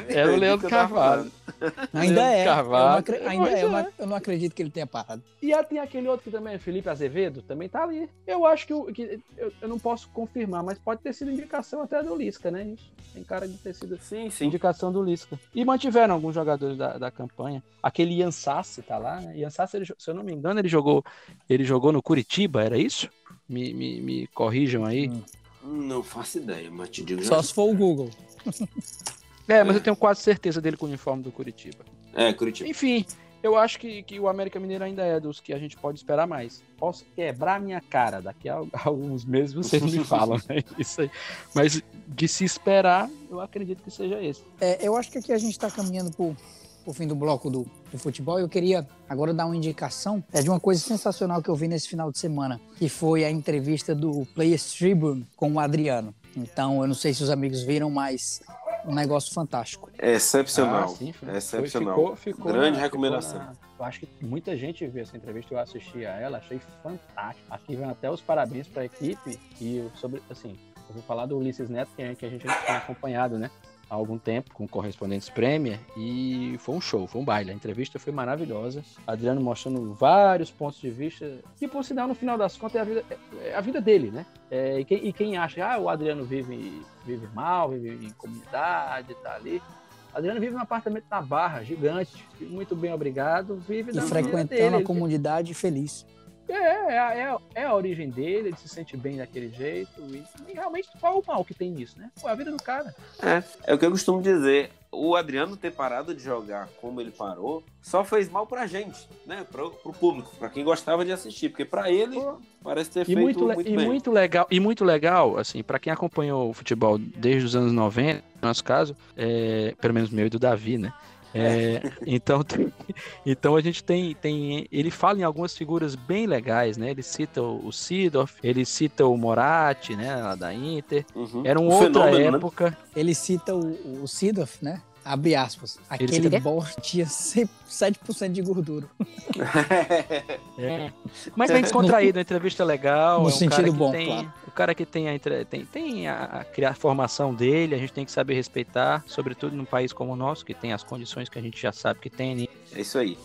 Era o Leandro Carvalho. Ainda é. Carvalho. Eu não, ainda é. Eu, não, é. eu não acredito que ele tenha parado. E aí tem aquele outro que também é Felipe Azevedo, também tá ali. Eu acho que, o- que eu, eu não posso confirmar, mas pode ter sido indicação até do Lisca, né? Isso. Tem cara de ter sido Sim, sim. indicação do Lisca. E mantiveram alguns jogadores da, da campanha. Aquele Ian Sassi tá lá, né? Ian Sassi, ele se eu não me engano, ele jogou, ele jogou no Curitiba, era isso? Me, me, me corrijam aí. Hum. Não faço ideia, mas te digo já. Só se for o Google. É, mas eu tenho quase certeza dele com o uniforme do Curitiba. É, Curitiba. Enfim, eu acho que, que o América Mineiro ainda é dos que a gente pode esperar mais. Posso quebrar minha cara, daqui a, alguns meses vocês me falam, né? Isso aí. Mas de se esperar, eu acredito que seja esse. É, eu acho que aqui a gente está caminhando para o fim do bloco do, do futebol. Eu queria agora dar uma indicação é de uma coisa sensacional que eu vi nesse final de semana, que foi a entrevista do Players Tribune com o Adriano. Então, eu não sei se os amigos viram, mas um negócio fantástico. É excepcional. Ah, sim, foi- excepcional. Ficou, ficou Grande na- recomendação. ficou eu acho que muita gente viu essa entrevista, eu assisti a ela, achei fantástico. Aqui vem até os parabéns para a equipe e sobre, assim, eu vou falar do Ulisses Neto, que, a- que a gente tem acompanhado, né? Há algum tempo, com correspondentes Premier, e foi um show, foi um baile. A entrevista foi maravilhosa. Adriano mostrando vários pontos de vista, que por sinal, no final das contas, é a vida, é a vida dele, né? É, e, quem, e quem acha, ah, o Adriano vive, vive mal, vive em comunidade, tá ali. Adriano vive num apartamento na Barra, gigante, muito bem obrigado, vive E frequentando a comunidade feliz. É, é, é, é a origem dele, ele se sente bem daquele jeito, e, e realmente qual o mal que tem nisso, né? Pô, a vida do cara. É, é o que eu costumo dizer. O Adriano ter parado de jogar como ele parou só fez mal pra gente, né? Pro, pro público, pra quem gostava de assistir. Porque pra ele Pô, parece ter E feito muito, muito, e bem. muito legal, e muito legal, assim, para quem acompanhou o futebol desde os anos 90, no nosso caso, é, pelo menos meu e do Davi, né? É, então, tem- então a gente tem, tem. Ele fala em algumas figuras bem legais, né? Ele cita o, Sidorf, ele cita o Moratti, né? Lá da Inter. Uhum. Era uma Um outra fenômeno, né? época. Ele cita o, o Sidorf, né? Abre aspas. cita Aquele bosta tinha 7% de gordura. É. Mas bem descontraído, uma entrevista legal. No é um sentido cara que bom, tem, claro. O cara que tem a, tem, tem a, a, criar- a formação dele, a gente tem que saber respeitar, sobretudo num país como o nosso, que tem as condições que a gente já sabe que tem. né? É isso aí.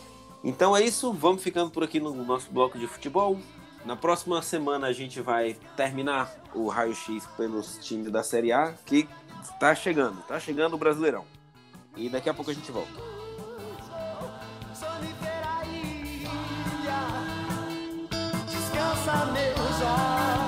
Então é isso, vamos ficando por aqui no nosso bloco de futebol. Na próxima semana a gente vai terminar o raio-x pelos times da Série A, que tá chegando, tá chegando o Brasileirão. E daqui a pouco a gente volta. Descansa olhos,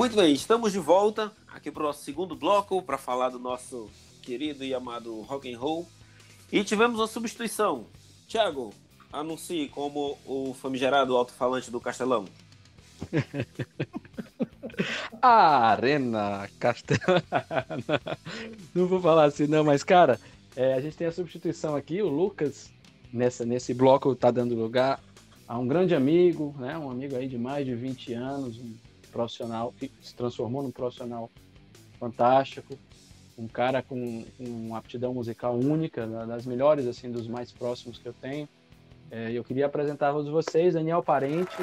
Muito bem, estamos de volta aqui para o nosso segundo bloco para falar do nosso querido e amado rock and roll. E tivemos uma substituição. Thiago, anuncie como o famigerado alto-falante do Castelão. Arena Castelana. Não vou falar assim, não, mas, cara, é, a gente tem a substituição aqui, o Lucas, nessa, nesse bloco, tá dando lugar a um grande amigo, né? Um amigo aí de mais de 20 anos, um profissional que se transformou num profissional fantástico, um cara com, com uma aptidão musical única, das melhores, assim, dos mais próximos que eu tenho. É, eu queria apresentar a todos vocês, Daniel Parente.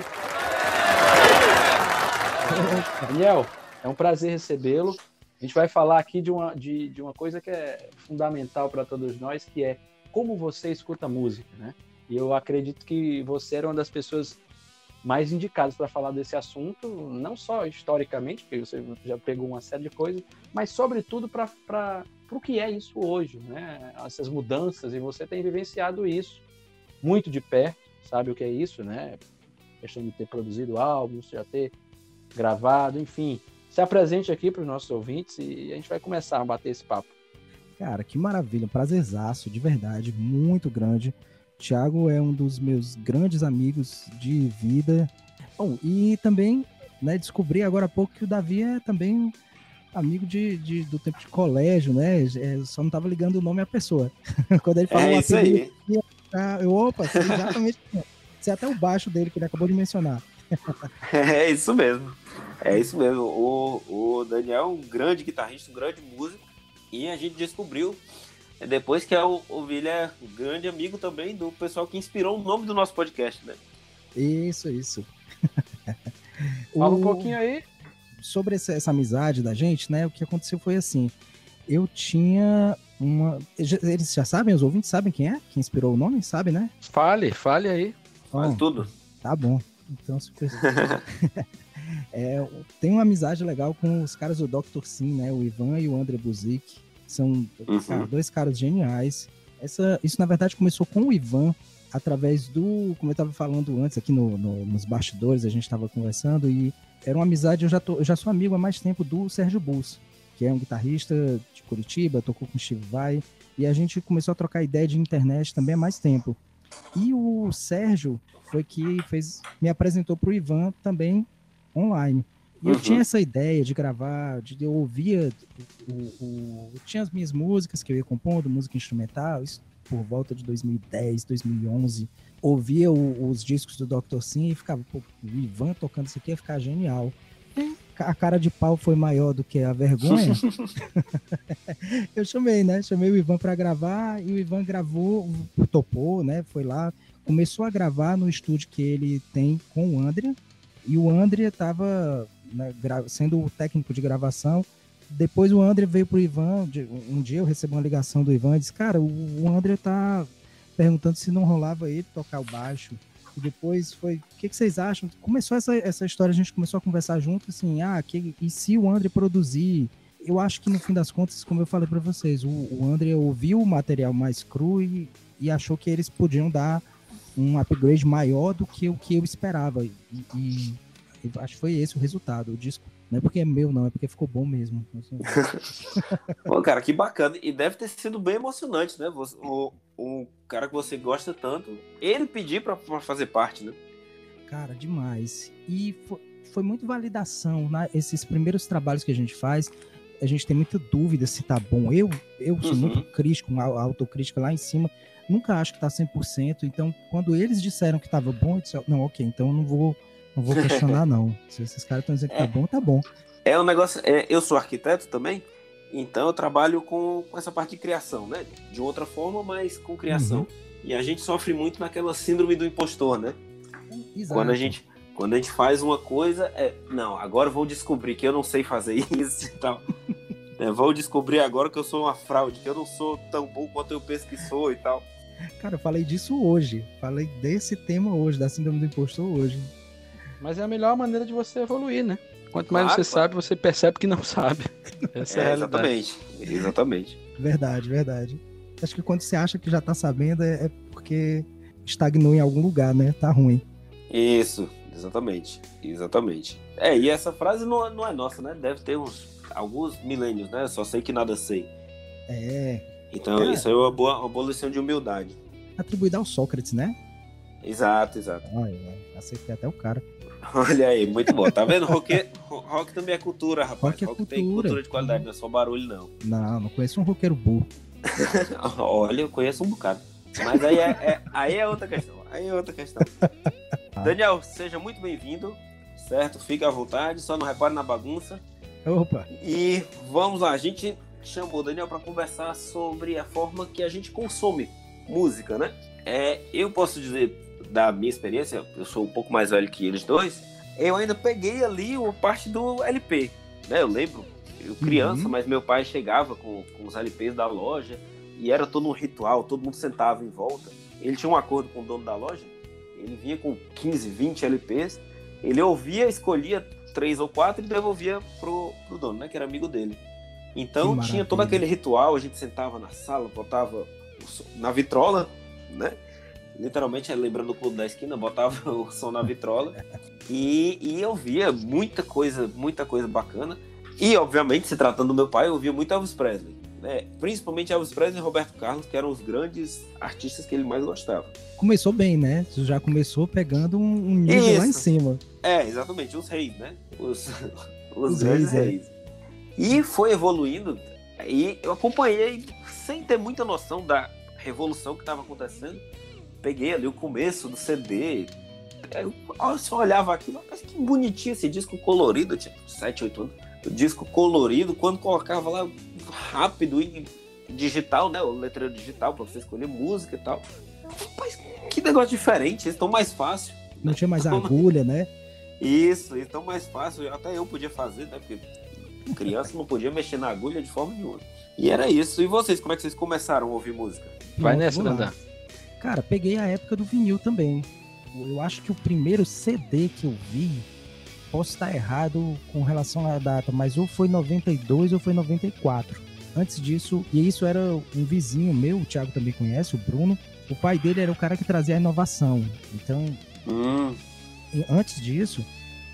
Daniel, é um prazer recebê-lo. A gente vai falar aqui de uma, de, de uma coisa que é fundamental para todos nós, que é como você escuta música, né? E eu acredito que você era uma das pessoas mais indicadas para falar desse assunto, não só historicamente, porque você já pegou uma série de coisas, mas sobretudo para o que é isso hoje, né? Essas mudanças, e você tem vivenciado isso muito de perto, sabe o que é isso, né? Questão de ter produzido álbuns, já ter gravado, enfim. Se apresente aqui para os nossos ouvintes e a gente vai começar a bater esse papo. Cara, que maravilha, um prazerzaço, de verdade, muito grande. Thiago é um dos meus grandes amigos de vida. Bom, e também, né, descobri agora há pouco que o Davi é também amigo de, de- do tempo de colégio, né? É, só não tava ligando o nome à pessoa. Quando ele falou É isso aí. ah, eu, opa, sei exatamente. quem é. Sei até o baixo dele que ele acabou de mencionar. É isso mesmo. É isso mesmo. O, o Daniel é um grande guitarrista, um grande músico. E a gente descobriu é, depois que é o, o Vila é grande amigo também do pessoal que inspirou o nome do nosso podcast, né? Isso, isso. Fala um pouquinho aí. sobre essa, essa amizade da gente, né? O que aconteceu foi assim. Eu tinha uma. Eles já sabem, os ouvintes sabem quem é? Quem inspirou o nome? Sabe, né? Fale, fale aí. Faz Ó, tudo. Tá bom. Então, super. É, tem uma amizade legal com os caras do Dr. Sim, né? O Ivan e o André Buzik. São Uhum. cara, dois caras geniais. Essa, isso, na verdade, começou com o Ivan, através do. Como eu estava falando antes, aqui no, no- nos bastidores, a gente estava conversando, e era uma amizade. Eu já, tô, eu já sou amigo há mais tempo do Sérgio Bus, que é um guitarrista de Curitiba, tocou com o Steve Vai, e a gente começou a trocar ideia de internet também há mais tempo. E o Sérgio foi que fez, me apresentou para o Ivan também online. E eu Uhum. tinha essa ideia de gravar, de eu ouvia o, o- eu tinha as minhas músicas que eu ia compondo, música instrumental, isso por volta de 2010, 2011. Ouvia o- os discos do Dr. Sim e ficava, pô, o Ivan tocando isso aqui ia ficar genial. E a cara de pau foi maior do que a vergonha. eu chamei, né? Chamei o Ivan para gravar e o Ivan gravou, topou, né? Foi lá, começou a gravar no estúdio que ele tem com o André. E o André estava sendo o técnico de gravação. Depois o André veio pro Ivan. Um dia eu recebi uma ligação do Ivan e disse: Cara, o, André tá perguntando se não rolava ele tocar o baixo. E depois foi: O que, que vocês acham? Começou essa, essa história, a gente começou a conversar junto assim: Ah, que, e se o André produzir? Eu acho que no fim das contas, como eu falei para vocês, o, o André ouviu o material mais cru e, e achou que eles podiam dar um upgrade maior do que o que eu esperava. E, e acho que foi esse o resultado. O disco não é porque é meu, não, é porque ficou bom mesmo. Pô, cara, que bacana. E deve ter sido bem emocionante, né? O, o cara que você gosta tanto, ele pedir pra, pra fazer parte, né? Cara, demais. E foi, foi muito validação, né? Esses primeiros trabalhos que a gente faz, a gente tem muita dúvida se tá bom. Eu, eu sou Uhum. muito crítico, uma autocrítica lá em cima. Nunca acho que tá 100%. Então, quando eles disseram que tava bom, eu disse, não, ok, então eu não vou, não vou questionar, não. Se esses caras estão dizendo que tá É. bom, tá bom. É um negócio. é, eu sou arquiteto também, então eu trabalho com, com essa parte de criação, né? De outra forma, mas com criação. Uhum. E a gente sofre muito naquela síndrome do impostor, né? Exato. Quando a gente. Quando a gente faz uma coisa, é. Não, agora vou descobrir que eu não sei fazer isso e tal. É, vou descobrir agora que eu sou uma fraude, que eu não sou tão bom quanto eu penso que sou e tal. Cara, eu falei disso hoje. Falei desse tema hoje, da síndrome do impostor hoje. Mas é a melhor maneira de você evoluir, né? Quanto mais Claro, você claro. sabe, você percebe que não sabe. Essa é, a É, realidade. exatamente. Exatamente. Verdade, verdade. Acho que quando você acha que já tá sabendo, é é porque estagnou em algum lugar, né? Tá ruim. Isso, Exatamente, exatamente. É, e essa frase não, não é nossa, né? Deve ter uns alguns milênios, né? Só sei que nada sei. É, Então, É. isso aí é uma boa, uma boa lição de humildade. atribuída ao Sócrates, né? Exato, exato. Olha, acertei até o cara. Olha aí, muito bom. Tá vendo? Rock, ro- rock também é cultura, rapaz. Rock é tem cultura. cultura de qualidade, não é só barulho, não. Não, não conheço um roqueiro burro. Olha, eu conheço um bocado. Mas aí é, é- aí é outra questão. Aí é outra questão. Daniel, seja muito bem-vindo, certo? Fique à vontade, só não repare na bagunça. Opa, E vamos lá, a gente chamou o Daniel para conversar sobre a forma que a gente consome música, né? É, eu posso dizer da minha experiência, eu sou um pouco mais velho que eles dois, eu ainda peguei ali o parte do LP, né? Eu lembro, eu criança, Uhum. mas meu pai chegava com, com os LPs da loja e era todo um ritual, todo mundo sentava em volta. Ele tinha um acordo com o dono da loja, ele vinha com 15, 20 LPs, ele ouvia, escolhia três ou quatro e devolvia pro, pro dono, né? Que era amigo dele. Então tinha todo aquele ritual, a gente sentava na sala, botava na vitrola, né? Literalmente, é, lembrando o clube da esquina, botava o som na vitrola e, e eu via muita coisa, muita coisa bacana. E, obviamente, se tratando do meu pai, eu ouvia muito Elvis Presley. Né? Principalmente Elvis Presley e Roberto Carlos, que eram os grandes artistas que ele mais gostava. começou bem, né? Você já começou pegando um, nível lá em Isso. cima. É, exatamente, os reis, né? Os, os, Os grandes reis, é. reis. E foi evoluindo, e eu acompanhei sem ter muita noção da revolução que estava acontecendo. Peguei ali o começo do CD. Eu eu só olhava aquilo, mas que bonitinho esse disco colorido, tinha 7, 8 anos. O disco colorido, quando colocava lá rápido e digital, né? O letreiro digital para você escolher música e tal. Mas que negócio diferente, eles tão mais fácil. Não tinha mais agulha, né? Isso, então mais fácil. Até eu podia fazer, né? Porque criança não podia mexer na agulha de forma nenhuma. E era isso. E vocês, como é que vocês começaram a ouvir música? Vai nessa. Dandan. Cara, peguei a época do vinil também. Eu acho que o primeiro CD que eu vi, posso estar errado com relação à data, mas ou foi 92 ou foi 94. Antes disso, e isso era um vizinho meu, o Thiago também conhece, o Bruno. O pai dele era o cara que trazia a inovação. Então, Hum, e antes disso,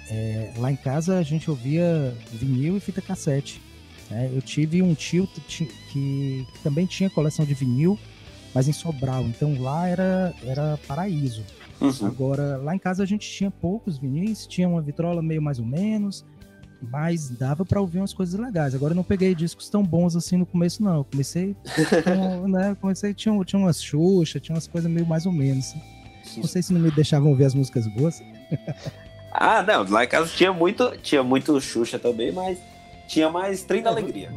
é, lá em casa a gente ouvia vinil e fita cassete. né? Eu tive um tio que, ti- que também tinha coleção de vinil, mas em Sobral. Então lá era, era paraíso. uhum. Agora, lá em casa a gente tinha poucos vinis, tinha uma vitrola meio mais ou menos, mas dava pra ouvir umas coisas legais. Agora eu não peguei discos tão bons assim no começo, não. Eu comecei, com, né, comecei tinha, tinha umas Xuxa, tinha umas coisas meio mais ou menos. Não sei se não me deixavam ouvir as músicas boas. Ah, não, lá em casa tinha muito, tinha muito Xuxa também, mas tinha mais trem da alegria.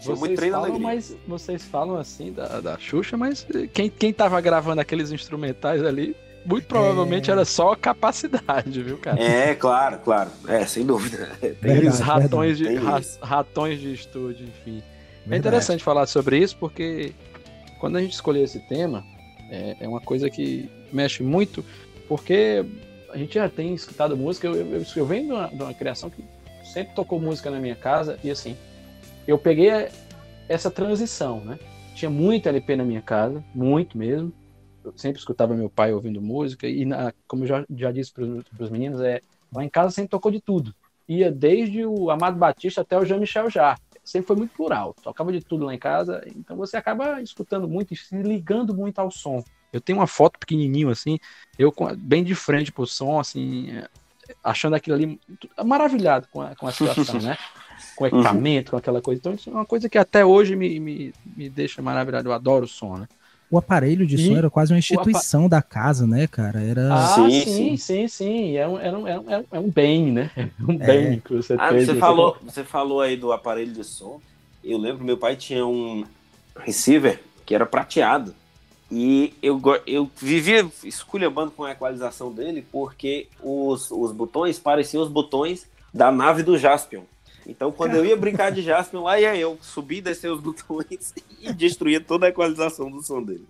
Tinha muito Vocês trem falam, alegria. mas, vocês falam assim da, da Xuxa, mas eh, quem, quem tava gravando aqueles instrumentais ali, muito provavelmente É. era só capacidade, viu, cara? É, claro, claro. É, sem dúvida. Tem Aqueles Verdade, ratões, de, ra- ratões de estúdio, enfim. É Verdade. interessante falar sobre isso porque quando a gente escolheu esse tema, é, é uma coisa que mexe muito, porque a gente já tem escutado música, eu, eu, eu venho de uma, de uma criação que sempre tocou música na minha casa, e assim, eu peguei essa transição, né? Tinha muito LP na minha casa, muito mesmo. Eu sempre escutava meu pai ouvindo música, e na- como eu já, já disse para os meninos, é, lá em casa sempre tocou de tudo. Ia desde o Amado Batista até o Jean-Michel Jarre sempre foi muito plural, tocava de tudo lá em casa, então você acaba escutando muito e se ligando muito ao som. Eu tenho uma foto pequenininho assim, eu bem de frente pro som, assim, é, achando aquilo ali maravilhado com a, com a situação, né? Com o equipamento, com aquela coisa. Então, isso é uma coisa que até hoje me, me, me deixa maravilhado. Eu adoro o som, né? O aparelho de som E era quase uma instituição da casa, né, cara? Era. Ah, Sim, sim, sim. sim. É um, é um, é um, é um bem, né? É um É. bem que você Ah, tem. você falou, você falou aí do aparelho de som. Eu lembro meu pai tinha um receiver que era prateado. E eu, eu vivia esculhambando com a equalização dele porque os, os botões pareciam os botões da nave do Jaspion. Então, quando eu ia brincar de Jaspion, lá ia eu subir, descer os botões e destruía toda a equalização do som dele.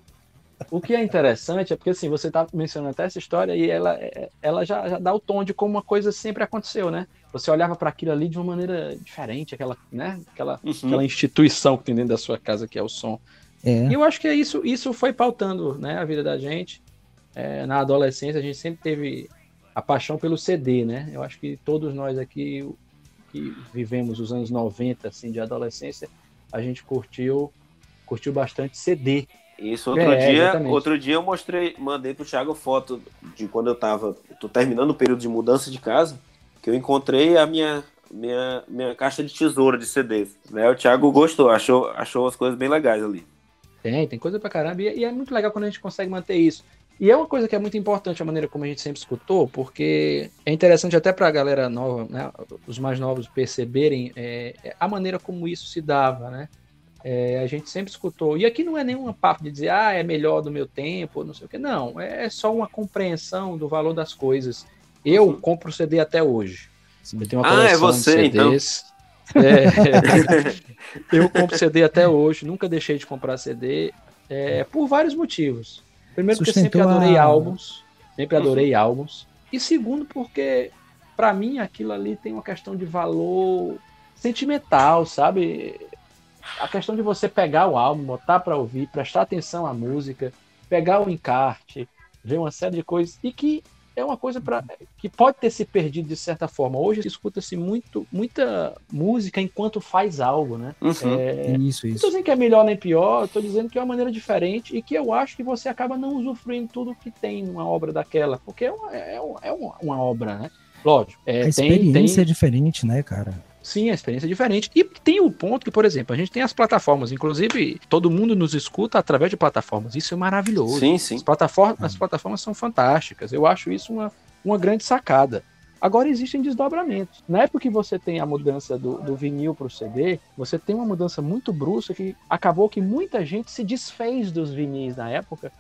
O que é interessante é porque assim, você está mencionando até essa história e ela, é- ela já, já dá o tom de como uma coisa sempre aconteceu, né? Você olhava para aquilo ali de uma maneira diferente, aquela, né? Aquela, Uhum. aquela instituição que tem dentro da sua casa, que é o som. É. E eu acho que é isso, isso foi pautando né, a vida da gente. É, na adolescência, a gente sempre teve a paixão pelo CD, né? Eu acho que todos nós aqui que vivemos os anos 90, assim, de adolescência, a gente curtiu, curtiu bastante CD. Isso, outro É, dia, exatamente. outro dia eu mostrei, mandei pro Thiago foto de quando eu tava, tô terminando o período de mudança de casa, que eu encontrei a minha minha, minha caixa de tesoura de CDs. Né? O Thiago gostou, achou, achou as coisas bem legais ali. Tem, tem coisa pra caramba. E, e é muito legal quando a gente consegue manter isso. E é uma coisa que é muito importante a maneira como a gente sempre escutou, porque é interessante até pra galera nova, né, os mais novos perceberem é, é a maneira como isso se dava, né? É, a gente sempre escutou. E aqui não é nenhuma papo de dizer, ah, é melhor do meu tempo, não sei o quê. Não, é só uma compreensão do valor das coisas. Eu compro CD até hoje. Sim. Eu tenho uma Ah, é você, de CDs. É, eu compro CD até hoje, nunca deixei de comprar CD, é, por vários motivos. Primeiro, porque sempre adorei a- álbuns, sempre adorei álbuns. E segundo, porque pra mim aquilo ali tem uma questão de valor sentimental, sabe? A questão de você pegar o álbum, botar pra ouvir, prestar atenção à música, pegar o encarte, ver uma série de coisas e que é uma coisa para que pode ter se perdido de certa forma. Hoje escuta-se muito muita música enquanto faz algo, né? Uhum. É, Isso, não isso. estou dizendo que é melhor nem pior, estou dizendo que é uma maneira diferente e que eu acho que você acaba não usufruindo tudo que tem numa obra daquela, porque é uma, é uma, é uma- obra, né? Lógico, é, A tem, experiência tem, é diferente, né, cara? Sim, a experiência é diferente. E tem o ponto que, por exemplo, a gente tem as plataformas, inclusive todo mundo nos escuta através de plataformas, isso é maravilhoso. Sim, sim. As plataformas, as plataformas são fantásticas. Eu acho isso uma, uma grande sacada. Agora existem desdobramentos. Na época que você tem a mudança do, do vinil para o CD, você tem uma mudança muito brusca que acabou que muita gente se desfez dos vinis na época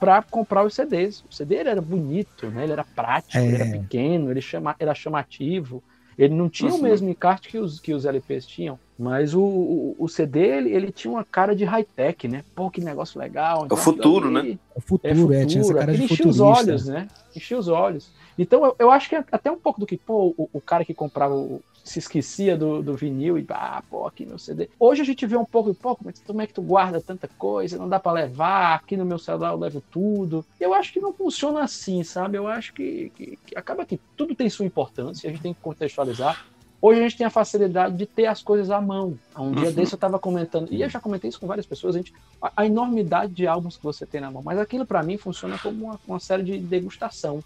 para comprar os CDs. O CD era bonito, né? ele era prático, ele era É. pequeno, ele chama, era chamativo. Ele não tinha o Uhum. mesmo encarte que os, que os LPs tinham, mas o, o, o CD ele, ele tinha uma cara de high-tech, né? Pô, que negócio legal. Então, futuro, aquilo ali- O futuro, é, tinha essa cara de enchia os olhos, né? Enchia os olhos. Então eu, eu acho que é até um pouco do que, pô, o, o cara que comprava, o- se esquecia do, do vinil e, ah, pô, aqui meu CD. Hoje a gente vê um pouco, pô, mas como é que tu guarda tanta coisa? Não dá pra levar, aqui no meu celular eu levo tudo. Eu acho que não funciona assim, sabe? Eu acho que, que- que acaba que tudo tem sua importância, a gente tem que contextualizar. Hoje a gente tem a facilidade de ter as coisas à mão. Há um dia Uhum. desse eu estava comentando, e eu já comentei isso com várias pessoas, a, gente, a, a enormidade de álbuns que você tem na mão. Mas aquilo para mim funciona como uma, uma série de degustação.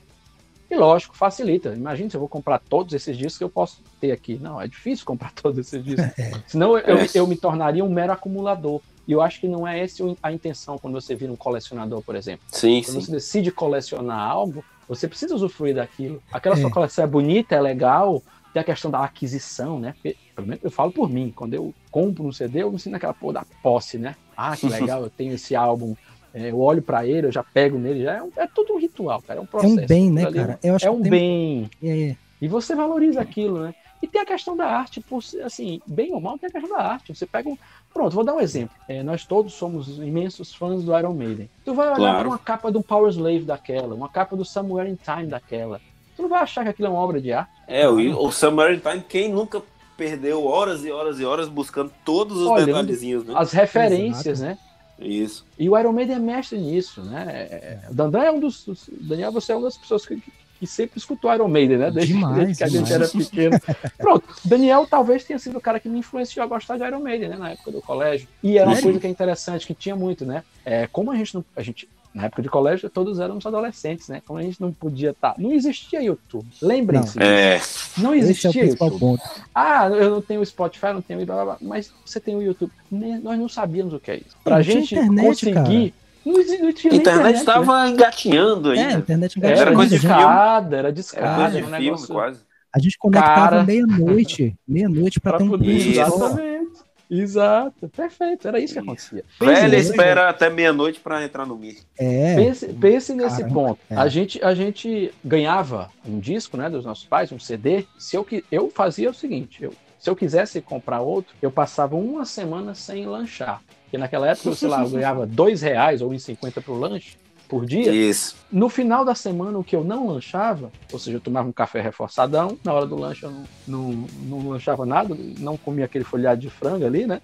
E lógico, facilita. Imagina se eu vou comprar todos esses discos que eu posso ter aqui. Não, é difícil comprar todos esses discos. Senão eu, É. eu me tornaria um mero acumulador. E eu acho que não é essa a intenção quando você vira um colecionador, por exemplo. Sim, Quando sim. você decide colecionar algo, você precisa usufruir daquilo. Aquela É. sua coleção é bonita, é legal, tem a questão da aquisição, né? Porque, pelo menos eu falo por mim, quando eu compro um CD, eu me sinto naquela porra da posse, né? Ah, que legal, eu tenho esse álbum, é, eu olho pra ele, eu já pego nele, já é, um- é tudo um ritual, cara, é um É processo. um bem, né, ali cara? Eu acho É que um tem- bem. É, é. E você valoriza aquilo, né? E tem a questão da arte, por ser, assim, bem ou mal, tem a questão da arte. Você pega um. Pronto, vou dar um exemplo. É, nós todos somos imensos fãs do Iron Maiden. Tu vai olhar Claro. para uma capa do Power Slave daquela, uma capa do Somewhere in Time daquela. Tu não vai achar que aquilo é uma obra de arte. É, o, o Summer Time, quem nunca perdeu horas e horas e horas buscando todos os Olhando detalhezinhos, né? As referências, né? Isso. E o Iron Maiden é mestre nisso, né? É, O Dandan é um dos. Daniel, você é uma das pessoas que, que sempre escutou Iron Maiden, né? Desde, Demais, desde que a gente era demais. pequeno. Pronto, Daniel talvez tenha sido o cara que me influenciou a gostar de Iron Maiden, né? Na época do colégio. E era uma coisa que é interessante, que tinha muito, né? É, como a gente não. A gente, na época de colégio, todos éramos adolescentes, né? Como a gente não podia estar. Não existia YouTube. Lembrem-se. disso. É, Não é o existia principal YouTube. ponto. Ah, eu não tenho Spotify, não tenho blá, blá, blá, mas você tem o YouTube. Nem- Nós não sabíamos o que é isso. Pra Não tinha gente internet, conseguir. Não, exi- não tinha internet né? estava engatinhando É, a ainda. internet Era, engatinhando, coisa de discada, era Era discada. coisa de era um filme, negócio quase. A gente conectava Cara. meia-noite, meia-noite pra pra ter um poder. curso Isso. só. Exatamente. Exato. Perfeito. Era isso que acontecia. Nesse espera até meia-noite pra entrar no Mir. É, Pense, pense nesse Caramba, ponto. é. A, gente, a gente ganhava um disco né, dos nossos pais, um CD. Se eu, eu fazia o seguinte: eu, se eu quisesse comprar outro, eu passava uma semana sem lanchar. Porque naquela época, eu, sei lá, eu ganhava dois reais ou 1,50 pro lanche por dia. Isso. No final da semana, o que eu não lanchava, ou seja, eu tomava um café reforçadão, na hora do lanche eu não, não, não lanchava nada, não comia aquele folhado de frango ali, né?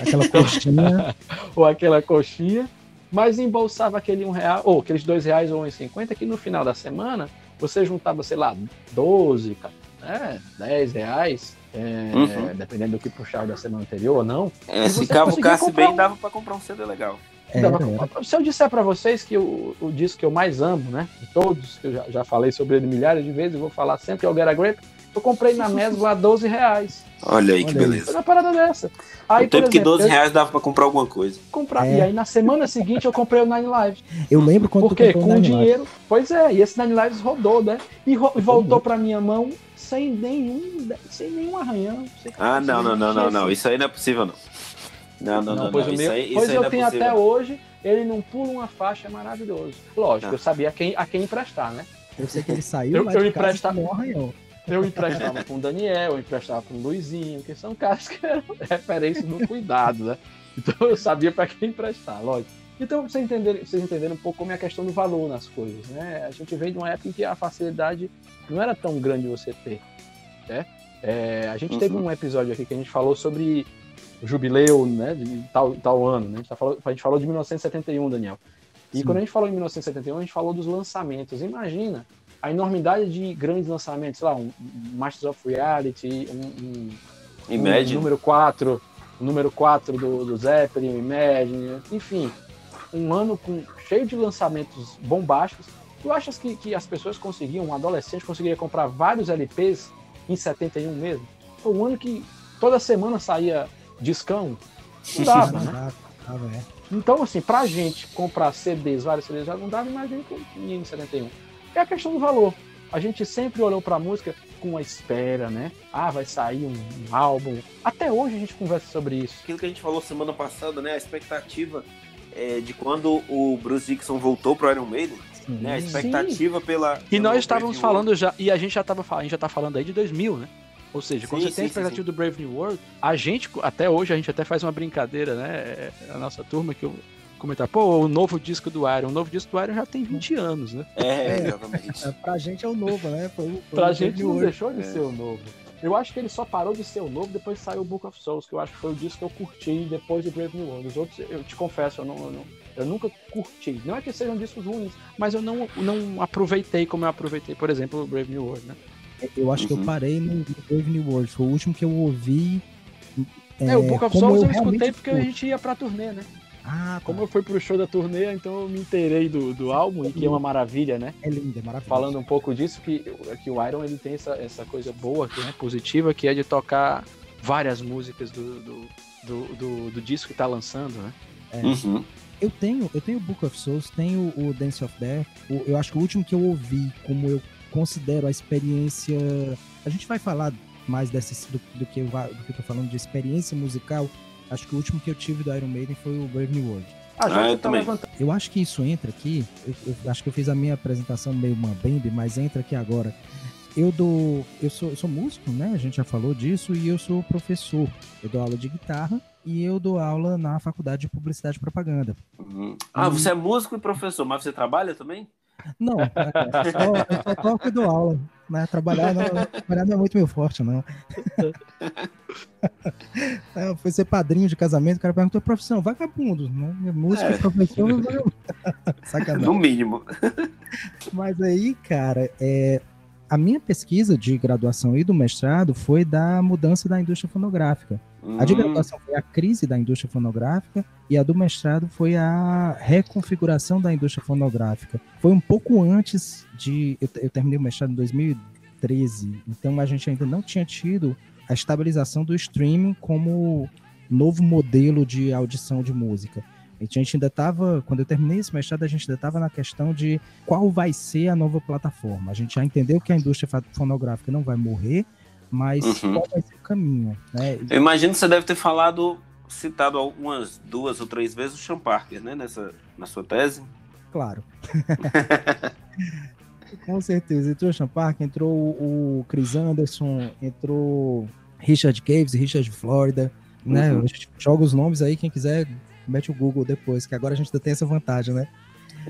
aquela coxinha. Ou aquela coxinha, mas embolsava aquele um real, ou aqueles dois reais ou um e cinquenta, que no final da semana você juntava, sei lá, 12, cara, né, 10 reais, é, Uhum. dependendo do que puxar da semana anterior ou não. É, se cavucasse bem, um- dava pra comprar um CD legal. Era. Se eu disser pra vocês que o, o disco que eu mais amo, né, de todos, que eu já, já falei sobre ele milhares de vezes, eu vou falar sempre, é o Get a Grape, eu comprei na Mesbla a 12 reais. Olha aí que Olha aí. beleza. Foi uma parada dessa. Aí, o tempo por que exemplo, 12 eu reais dava pra comprar alguma coisa. comprar. É. E aí na semana seguinte eu comprei o Nine Lives. Eu lembro quando Por quê? tu comprou Com o Nine Lives. dinheiro. Pois é, e esse Nine Lives rodou, né? E, ro- e voltou pra minha mão sem nenhum, sem nenhum arranhão. sem- Ah, não, não, não, não, não. Isso aí não é possível, não. Não, não, não, pois não. o meu, aí, pois eu não é tenho possível. até hoje, ele não pula uma faixa, é maravilhoso. Lógico, Ah. eu sabia a quem, a quem emprestar, né? Eu sei que ele saiu Eu- lá eu de casa emprestava- com arranhão. Eu emprestava com o Daniel, eu emprestava com o Luizinho, que são caras que eram referência no cuidado, né? Então eu sabia para quem emprestar, lógico. Então, vocês entenderem, vocês entenderem um pouco como é a questão do valor nas coisas, né? A gente veio de uma época em que a facilidade não era tão grande você ter, né? É, a gente teve Uhum. um episódio aqui que a gente falou sobre jubileu, né, de tal, tal ano, né? A gente, tá falando, a gente falou de 1971, Daniel. E Sim. quando a gente falou em 1971, a gente falou dos lançamentos. Imagina a enormidade de grandes lançamentos, sei lá, um um Masters of Reality, um, um, Imagine. número 4, o número 4 do, do Zeppelin, o Imagine, enfim, um ano com, cheio de lançamentos bombásticos. Tu achas que, que as pessoas conseguiam, um adolescente conseguiria comprar vários LPs em 71 mesmo? Foi um ano que toda semana saía discão. Não dava, né? é. Então, assim, pra gente comprar CDs, vários CDs, já não dava, imagina com em 71. É a questão do valor. A gente sempre olhou pra música com a espera, né? Ah, vai sair um, um álbum. Até hoje a gente conversa sobre isso. Aquilo que a gente falou semana passada, né? A expectativa é, de quando o Bruce Dixon voltou pro Iron Maiden, Sim. né? A expectativa pela. E nós estávamos falando já, e a gente já tava, falando- a gente já tá falando aí de 2000, né? Ou seja, quando Sim, você tem a sim, sim, expectativa do Brave New World, a gente, até hoje, a gente até faz uma brincadeira, né? É, A nossa turma que eu comentar, pô, o novo disco do Iron, o novo disco do Iron já tem 20 anos, né? É, É. exatamente. É, Pra gente é o novo, né? Foi, o- foi Pra o gente não deixou de É. ser o novo. Eu acho que ele só parou de ser o novo depois que saiu o Book of Souls, que eu acho que foi o disco que eu curti depois do Brave New World. Os outros, eu te confesso, eu, não, eu, não- eu nunca curti. Não é que sejam discos ruins, mas eu não, não aproveitei como eu aproveitei, por exemplo, o Brave New World, né? Eu acho que eu Uhum. parei no Brave New World. Foi o último que eu ouvi. É, o Book of Souls eu, realmente escutei porque a gente ia pra turnê, né? Ah, Como como eu fui pro show da turnê, então eu me inteirei do, do álbum, e que é uma maravilha, né? é lindo, é maravilhoso. falando um pouco disso, que, que o Iron ele tem essa, essa coisa boa, que é positiva, que é de tocar várias músicas do, do, do, do- do disco que tá lançando, né? Uhum. Eu tenho, eu tenho o Book of Souls, tenho o Dance of Death. o- eu acho que o último que eu ouvi, como eu considero a experiência. A gente vai falar mais dessa, do, do que eu, do que eu tô falando de experiência musical. Acho que o último que eu tive do Iron Maiden foi o Brave New World. Ah, já Ah, eu tá também. levantando. Eu acho que isso entra aqui. Eu, eu acho que eu fiz a minha apresentação meio mambembe, mas entra aqui agora. Eu dou. Eu sou, eu sou músico, né? A gente já falou disso, e eu sou professor. Eu dou aula de guitarra e eu dou aula na faculdade de publicidade e propaganda. Uhum. Ah, você é músico e professor, mas você trabalha também? Não, é, só, eu só toco e dou aula. Né? Trabalhar, não, trabalhar não é muito meu forte, não. É, fui ser padrinho de casamento, o cara perguntou profissão, vagabundo, né? Música, É. professor, vagabundo. Sacanagem. No mínimo. Mas aí, cara, é, a minha pesquisa de graduação e do mestrado foi da mudança da indústria fonográfica. A de Hum, graduação foi a crise da indústria fonográfica e a do mestrado foi a reconfiguração da indústria fonográfica. Foi um pouco antes de. Eu, eu terminei o mestrado em 2013, então a gente ainda não tinha tido a estabilização do streaming como novo modelo de audição de música. A gente ainda estava, quando eu terminei esse mestrado, a gente ainda estava na questão de qual vai ser a nova plataforma. A gente já entendeu que a indústria fonográfica não vai morrer, mas Uhum. qual vai ser o caminho, né? Eu imagino que você deve ter falado, citado algumas duas ou três vezes o Sean Parker, né? Nessa, na sua tese. Claro. Com certeza. Entrou o Sean Parker, entrou o Chris Anderson, entrou Richard Caves, Richard Florida, né? Uhum. Joga os nomes aí, quem quiser, mete o Google depois, que agora a gente ainda tem essa vantagem, né?